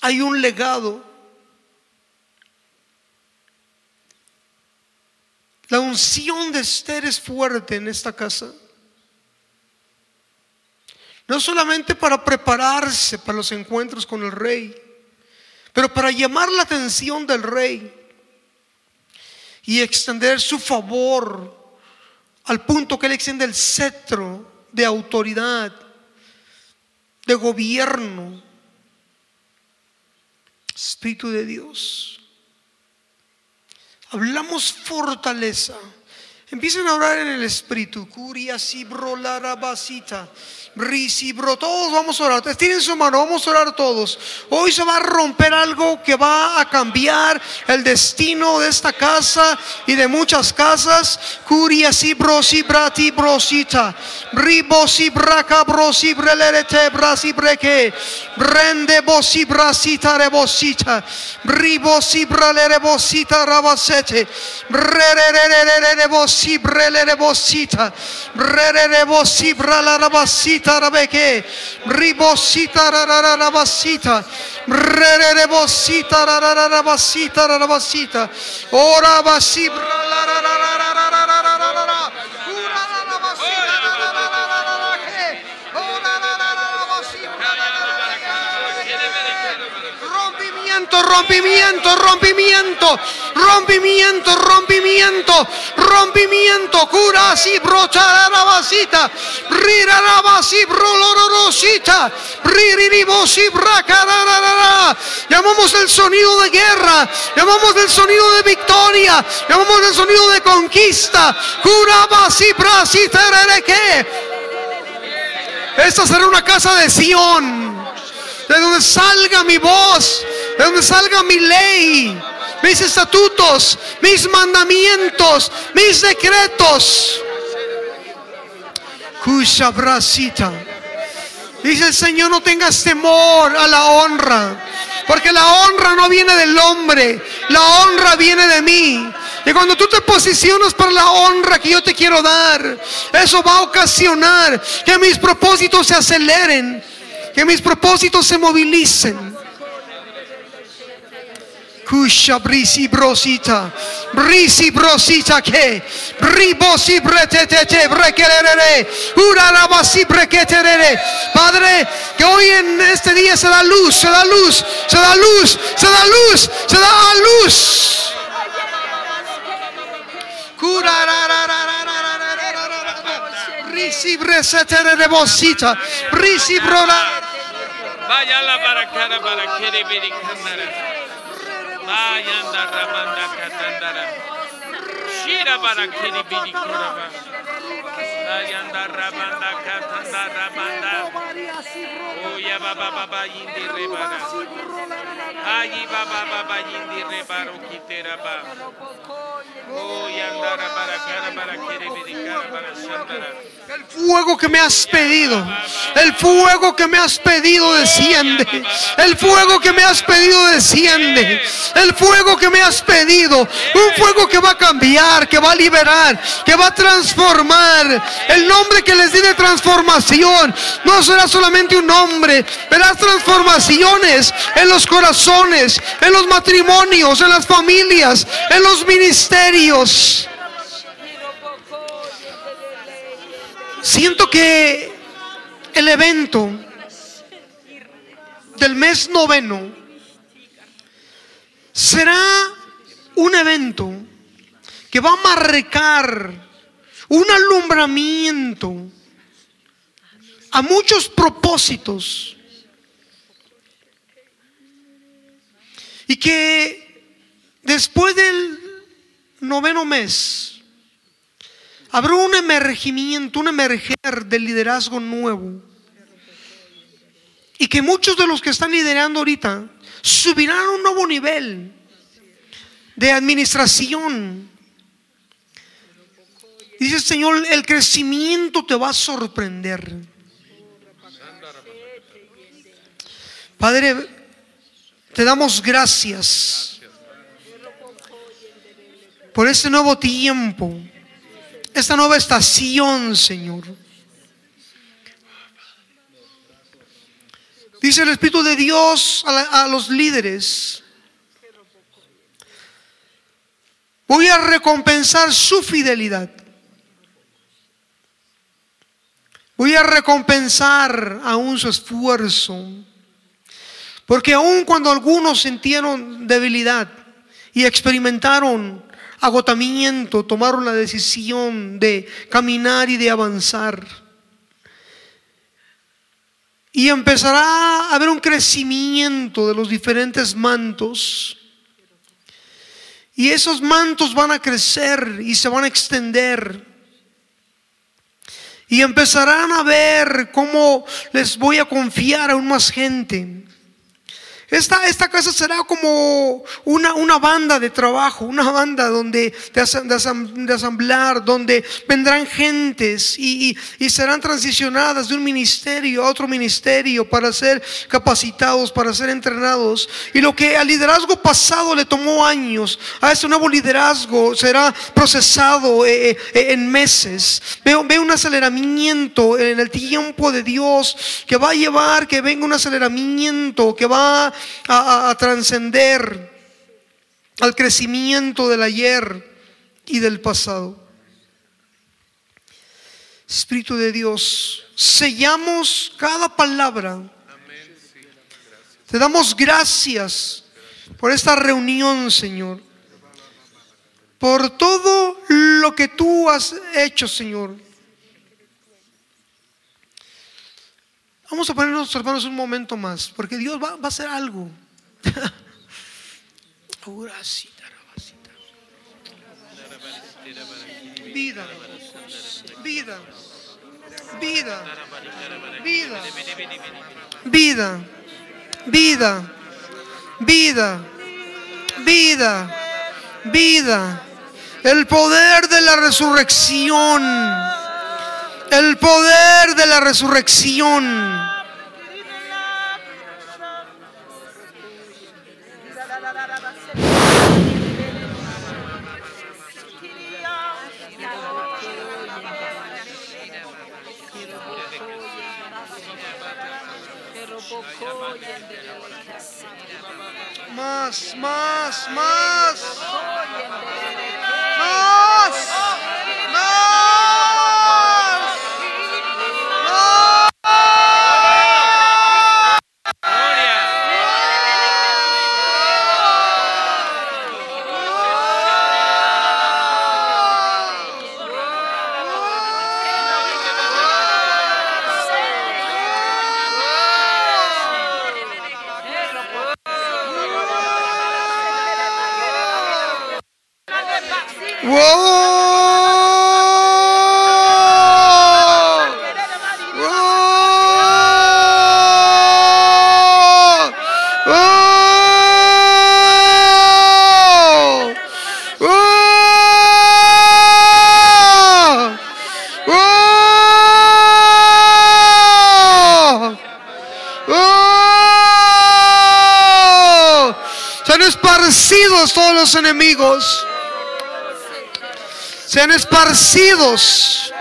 hay un legado. La unción de Esther es fuerte en esta casa. No solamente para prepararse para los encuentros con el rey, pero para llamar la atención del rey y extender su favor al punto que él extiende el cetro de autoridad, de gobierno. Espíritu de Dios. Hablamos fortaleza. Empiecen a orar en el Espíritu. Curia sibro Risibro. Todos vamos a orar. Tienen su mano. Vamos a orar todos. Hoy se va a romper algo que va a cambiar el destino de esta casa y de muchas casas. Curia sibro sibrati brosita. Ribo sibraca brosibrelete brasibreke. Rende bosibrasita rebosita. Ribo sibrale bosita rabasete. Rere bosibra le bosita, re bosibra la rabasita rabeke, ribosita rabasita, re bosita rabasita rabasita, ora basibra rompimiento, rompimiento, rompimiento, rompimiento, rompimiento, cura así, brocha la vasita, rira la vasi, brolorosita, ririribosi, bracararara. Llamamos el sonido de guerra, llamamos el sonido de victoria, llamamos el sonido de conquista, cura vasi, brasita, que. Esta será una casa de Sión de donde salga mi voz, de donde salga mi ley, mis estatutos, mis mandamientos, mis decretos. brasita. Dice el Señor, no tengas temor a la honra, porque la honra no viene del hombre, la honra viene de mí. Y cuando tú te posicionas para la honra que yo te quiero dar, eso va a ocasionar que mis propósitos se aceleren, que mis propósitos se movilicen. Kusha brisi brosita, brisi brosita que, bribosi bretete brequerere, urarabasi brequeterere. Padre, que hoy en este día se da luz, se da luz, se da luz, se da luz, se da luz. Risi bresetere bosita, brisi brora. Vaya la para cara para que Layanda Rabanda Katandara. Shira Barakiri Bidi el fuego que me has pedido, el fuego que me has pedido desciende. El fuego que me has pedido desciende. El fuego que me has pedido, un fuego que va a cambiar, que va a liberar, que va a transformar. El nombre que les di de transformación no será solamente un nombre, verás transformaciones en los corazones, en los matrimonios, en las familias, en los ministerios. Siento que el evento del mes noveno será un evento que va a marcar un alumbramiento a muchos propósitos y que después del noveno mes habrá un emergimiento, un emerger del liderazgo nuevo. Y que muchos de los que están liderando ahorita subirán a un nuevo nivel de administración. Dice Señor, el crecimiento te va a sorprender. Padre, te damos gracias por este nuevo tiempo esta nueva estación, Señor. Dice el Espíritu de Dios a, a los líderes, voy a recompensar su fidelidad. Voy a recompensar aún su esfuerzo. Porque aun cuando algunos sintieron debilidad y experimentaron agotamiento, tomaron la decisión de caminar y de avanzar. Y empezará a haber un crecimiento de los diferentes mantos. Y esos mantos van a crecer y se van a extender. Y empezarán a ver cómo les voy a confiar aún más gente. Esta, esta casa será como una, una banda de trabajo, una banda donde de, asam- de asam- de asamblar, donde vendrán gentes y, y- y serán transicionadas de un ministerio a otro ministerio para ser capacitados, para ser entrenados. Y lo que al liderazgo pasado le tomó años, a este nuevo liderazgo será procesado eh, eh, en meses. Veo, veo un aceleramiento en el tiempo de Dios que va a llevar que venga un aceleramiento, que va a, a- trascender al crecimiento del ayer y del pasado. Espíritu de Dios, sellamos cada palabra. Te damos gracias por esta reunión, Señor. Por todo lo que tú has hecho, Señor. Vamos a poner nuestras manos un momento más, porque Dios va, va a hacer algo. Vida, vida, vida, vida, vida, vida, vida, vida, vida. El poder de la resurrección. El poder de la resurrección. Más, más. Más. Los enemigos. Sean esparcidos.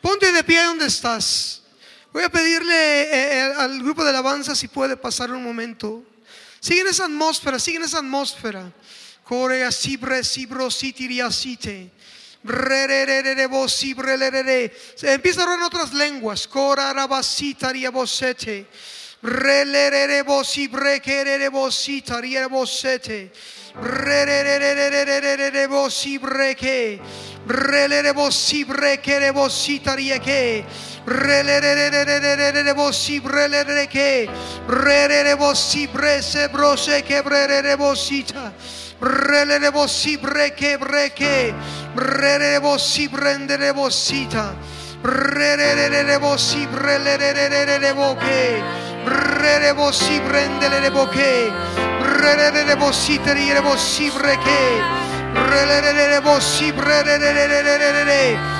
Ponte de pie donde estás. Voy a pedirle eh, eh, al grupo de alabanza si puede pasar un momento. Sigue en esa atmósfera, sigue en esa atmósfera. Corea sibre sibro sitiria site. Re, re, re, re, re, bo, sibre, le, re, re. Se empieza a hablar en otras lenguas. Cora rabasitaria bosete. Re, le, re, re, bo, sibre, re, re, bo, sitaria bosete. Re, re, re, re, re, re, re, que. Re, le, re, que. Relererererererebosi brelereke. Rererebosi brese brose que brererebosita. Relerebosi breke breke. Rererebosi brenderebosita. Rererererebosi brelerererereboke. Rererebosi brendelereboke. Rerererebosi terierebosi breke. Relerererebosi brelerererererere.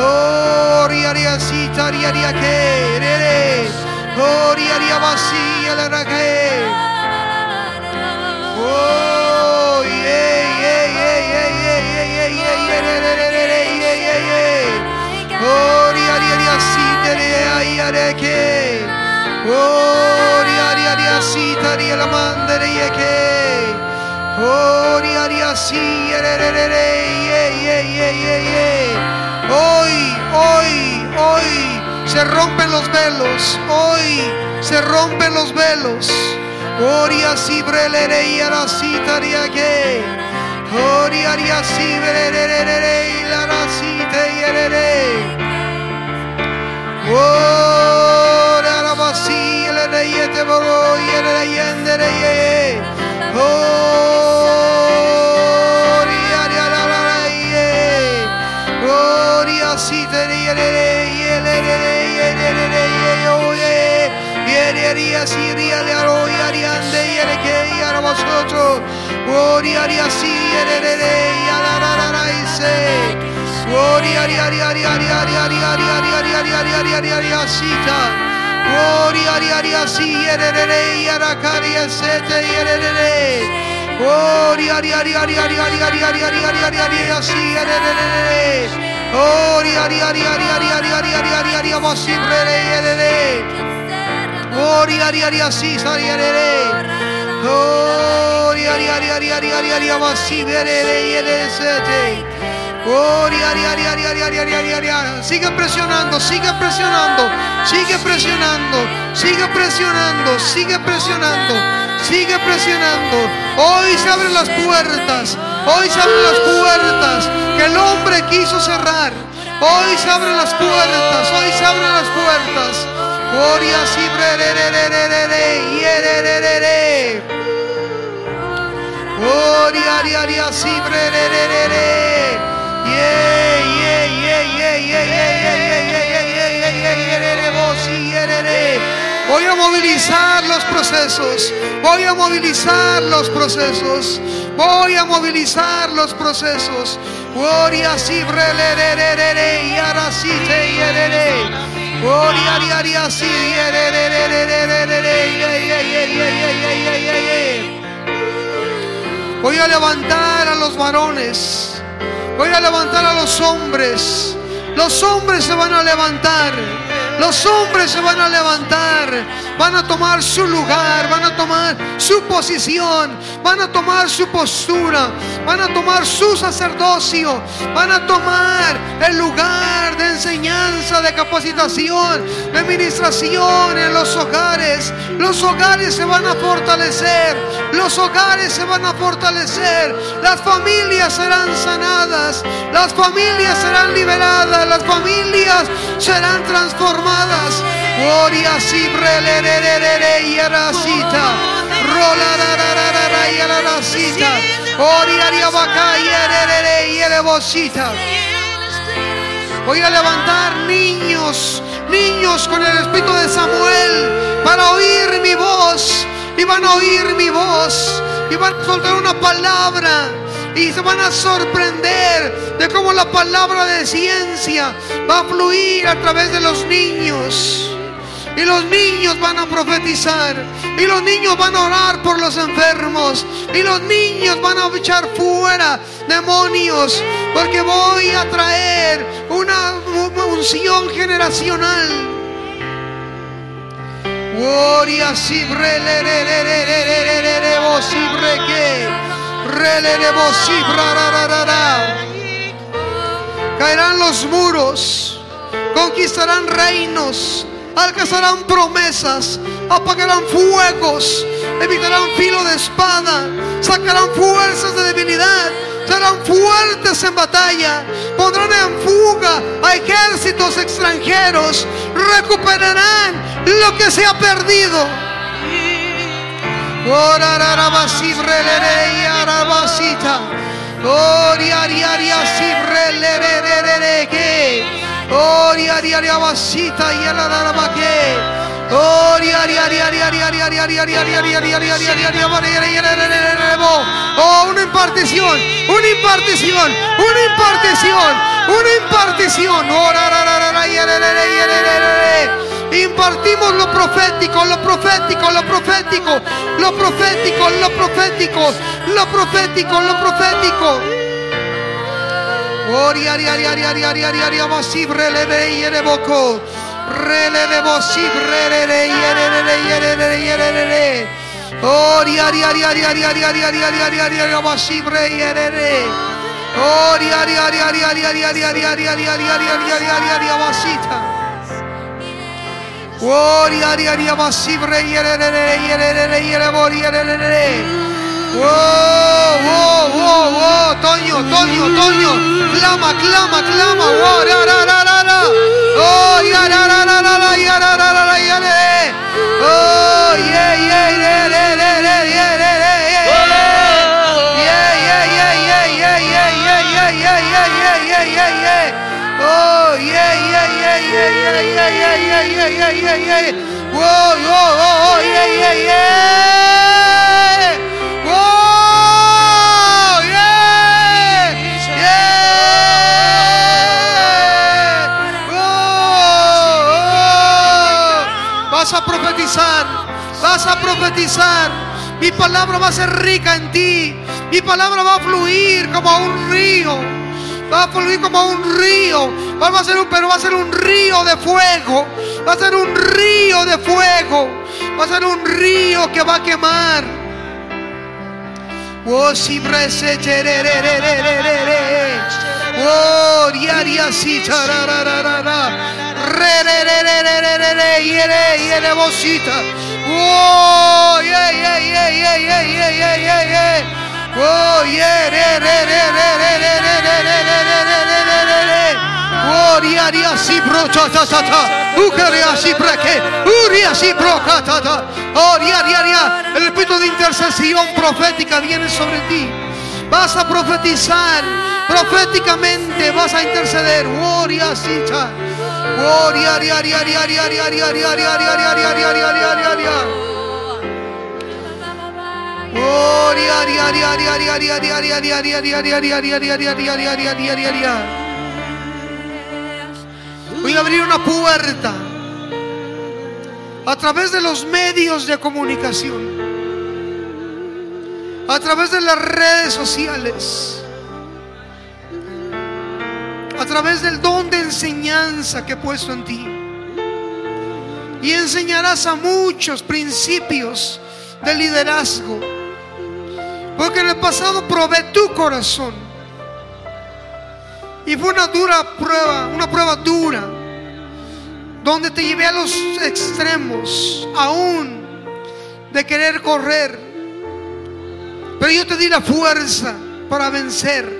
Relebo si brenderebo sita. Relebo si brelebo que. Relebo si brendelebo que. Relebo si terierebo si breke. Relebo si brelelelelelelele. Relelelelelelelele. Deja que los ríos fluyan. Relebo si terere. Yerebo si brelelele que yerebo sita. Relelele yera si yerele yerebo si breke. Yere si brelelele yerebo que yera mandre yerele. Oh yera Hoy, hoy, hoy se rompen los velos. Hoy se rompen los velos. Oria si brelere y arasita la rasita yerere. Ora la vacía yere yere. Oh, ria, ria, ria, si, de, re, ai, a, re, che. Oh, ria, ria, ria, si, ta, ria, la, man, de, re, ye, che. Oh, ria, ria, si, re, re, re, re, yeah, yeah, yeah, yeah, yeah. Hoy, hoy, hoy se rompen los velos. Hoy se rompen los velos. Oria si brelere y ara si taria que. Oria ria si brelere y la ra si te yerere. Ora la basi le re yete boro yere yendere ye. Oria ria la la la ye. Oria si te yerere yelere yelere ye yo ye. Yeria si ria le aro yariande yere que yara vosotros. Oria ria si yerere yara la la la ise. Oria ria ria ria ria ria ria ria ria ria ria ria ria ria ria sita. Oria Gloria, gloria, si, yerere, yarakari, sete, yerere. Gloria, gloria, gloria, gloria, gloria, gloria, gloria, si, yerere. Gloria, gloria, gloria, gloria, gloria, gloria, vos si, yerere. Gloria, gloria, si, yerere. Gloria, gloria, gloria, gloria, gloria, vos si, yerere, sete. Sigue presionando, sigue presionando, sigue presionando, sigue presionando, sigue presionando, sigue presionando. Hoy se abren las puertas, hoy se abren las puertas que el hombre quiso cerrar. Hoy se abren las puertas, hoy se abren las puertas. Gloria Gloria Voy a movilizar los procesos. Voy a movilizar los procesos. Voy a movilizar los procesos. Gloria si brelere y ahora si te yerere. Gloria y ahora si Voy a levantar a los varones. Voy a levantar a los hombres. Los hombres se van a levantar. Los hombres se van a levantar, van a tomar su lugar, van a tomar su posición, van a tomar su postura, van a tomar su sacerdocio, van a tomar el lugar de enseñanza, de capacitación, de administración en los hogares. Los hogares se van a fortalecer, los hogares se van a fortalecer, las familias serán sanadas, las familias serán liberadas, las familias serán transformadas transformadas. Gloria si brelere y arasita. Rola la la la la la y arasita. Oria y abaca y y elevosita. Voy a levantar niños, niños con el espíritu de Samuel para oír mi voz. Y van a oír mi voz. Y van a soltar una palabra y se van a sorprender de cómo la palabra de ciencia va a fluir a través de los niños. Y los niños van a profetizar. Y los niños van a orar por los enfermos. Y los niños van a echar fuera demonios. Porque voy a traer una unción generacional. Gloria, si Caerán los muros, conquistarán reinos, alcanzarán promesas, apagarán fuegos, evitarán filo de espada, sacarán fuerzas de debilidad, serán fuertes en batalla, pondrán en fuga a ejércitos extranjeros, recuperarán lo que se ha perdido. Oh, una impartición, una impartición, una impartición, una impartición. Oh, Impartimos lo profético, lo profético, lo profético, lo profético, lo profético, lo profético, lo profético. Ori, ari, ari, ari, ari, ari, ari, ari, amasib, rele, re, yere, boko. Rele, de, bosib, re, re, re, yere, re, re, yere, re, re, yere, re, re. Ori, ari, ari, ari, ari, ari, ari, ari, ari, ari, ari, ari, amasib, re, yere, re. Ori, ari, ari, ari, ari, ari, ari, ari, ari, ari, ari, ari, ari, ari, ari, ari, ari, Wow, wow, wow, wow, Toño, Toño, Toño, clama, clama, clama, wow, ra, ra, ra, ra, ra. Oh, ya, ra, ra, ra, ra, ya, ra, ra, ra, ra, ya, re. Oh, yeah, yeah, yeah, re, re, re, yeah, re, re, yeah, yeah. Yeah, yeah, yeah, yeah, yeah, yeah, yeah, yeah, yeah, yeah, yeah, yeah, yeah. Oh, yeah, yeah, yeah, yeah, yeah, yeah, yeah, yeah, yeah, yeah, yeah, yeah. Whoa, whoa, whoa, oh, yeah, yeah, yeah. Whoa, yeah, yeah. Whoa, oh. Vas a profetizar, vas a profetizar. Mi palabra va a ser rica en ti. Mi palabra va a fluir como un río. Va a fluir como un río. A ser un, pero va a ser un río de fuego. Va a ser un río de fuego. Va a ser un río que va a quemar. Oh, si. Oh. Re re. Oh, yeah yeah yeah yeah yeah yeah yeah yeah Oh. Oh. El espíritu de intercesión profética viene sobre ti. Vas a profetizar proféticamente, vas a interceder. Oría así, cha. Oría, oría, oría, oría, oría, oría, oría, oría, Voy a abrir una puerta a través de los medios de comunicación, a través de las redes sociales, a través del don de enseñanza que he puesto en ti. Y enseñarás a muchos principios de liderazgo. Porque en el pasado probé tu corazón. Y fue una dura prueba, una prueba dura, donde te llevé a los extremos, aún de querer correr. Pero yo te di la fuerza para vencer,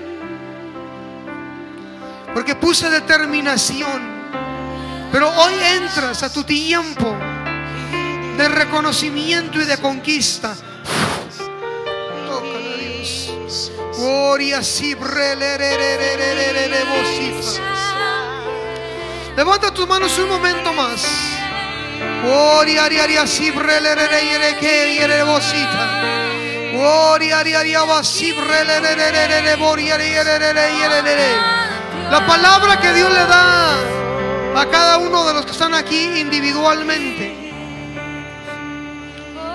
porque puse determinación. Pero hoy entras a tu tiempo de reconocimiento y de conquista. Levanta tus manos un momento más. La palabra que Dios le da a cada uno de los que están aquí individualmente.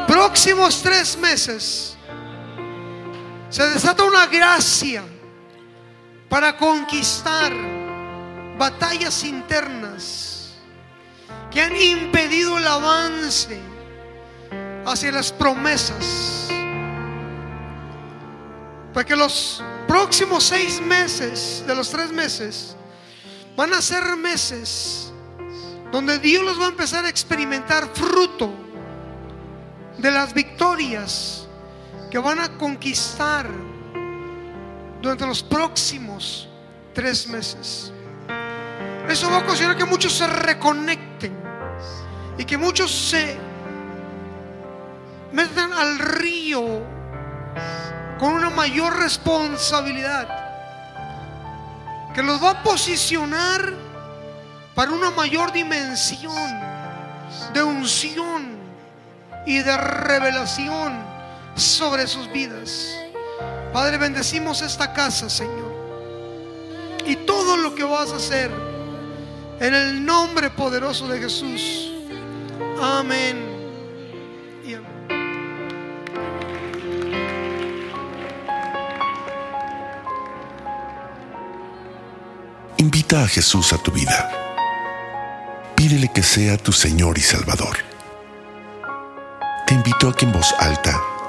Próximos tres meses se desata una gracia para conquistar batallas internas que han impedido el avance hacia las promesas. Porque los próximos seis meses, de los tres meses, van a ser meses donde Dios los va a empezar a experimentar fruto de las victorias que van a conquistar durante los próximos tres meses. Eso va a ocasionar que muchos se reconecten y que muchos se metan al río con una mayor responsabilidad que los va a posicionar para una mayor dimensión de unción y de revelación sobre sus vidas. Padre, bendecimos esta casa, Señor. Y todo lo que vas a hacer en el nombre poderoso de Jesús. Amén. y amén. Invita a Jesús a tu vida. Pídele que sea tu Señor y Salvador. Te invito a que en voz alta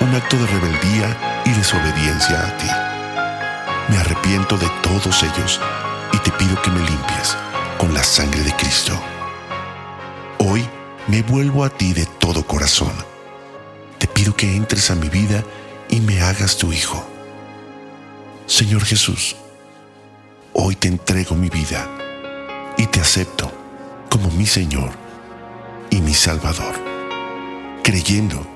un acto de rebeldía y desobediencia a ti. Me arrepiento de todos ellos y te pido que me limpies con la sangre de Cristo. Hoy me vuelvo a ti de todo corazón. Te pido que entres a mi vida y me hagas tu hijo. Señor Jesús, hoy te entrego mi vida y te acepto como mi Señor y mi Salvador, creyendo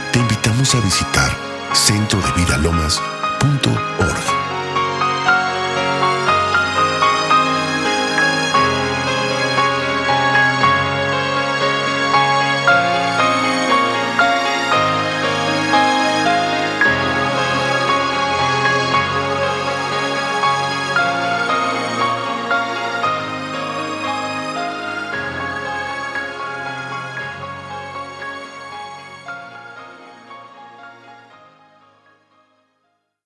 invitamos a visitar centrodevidalomas.org.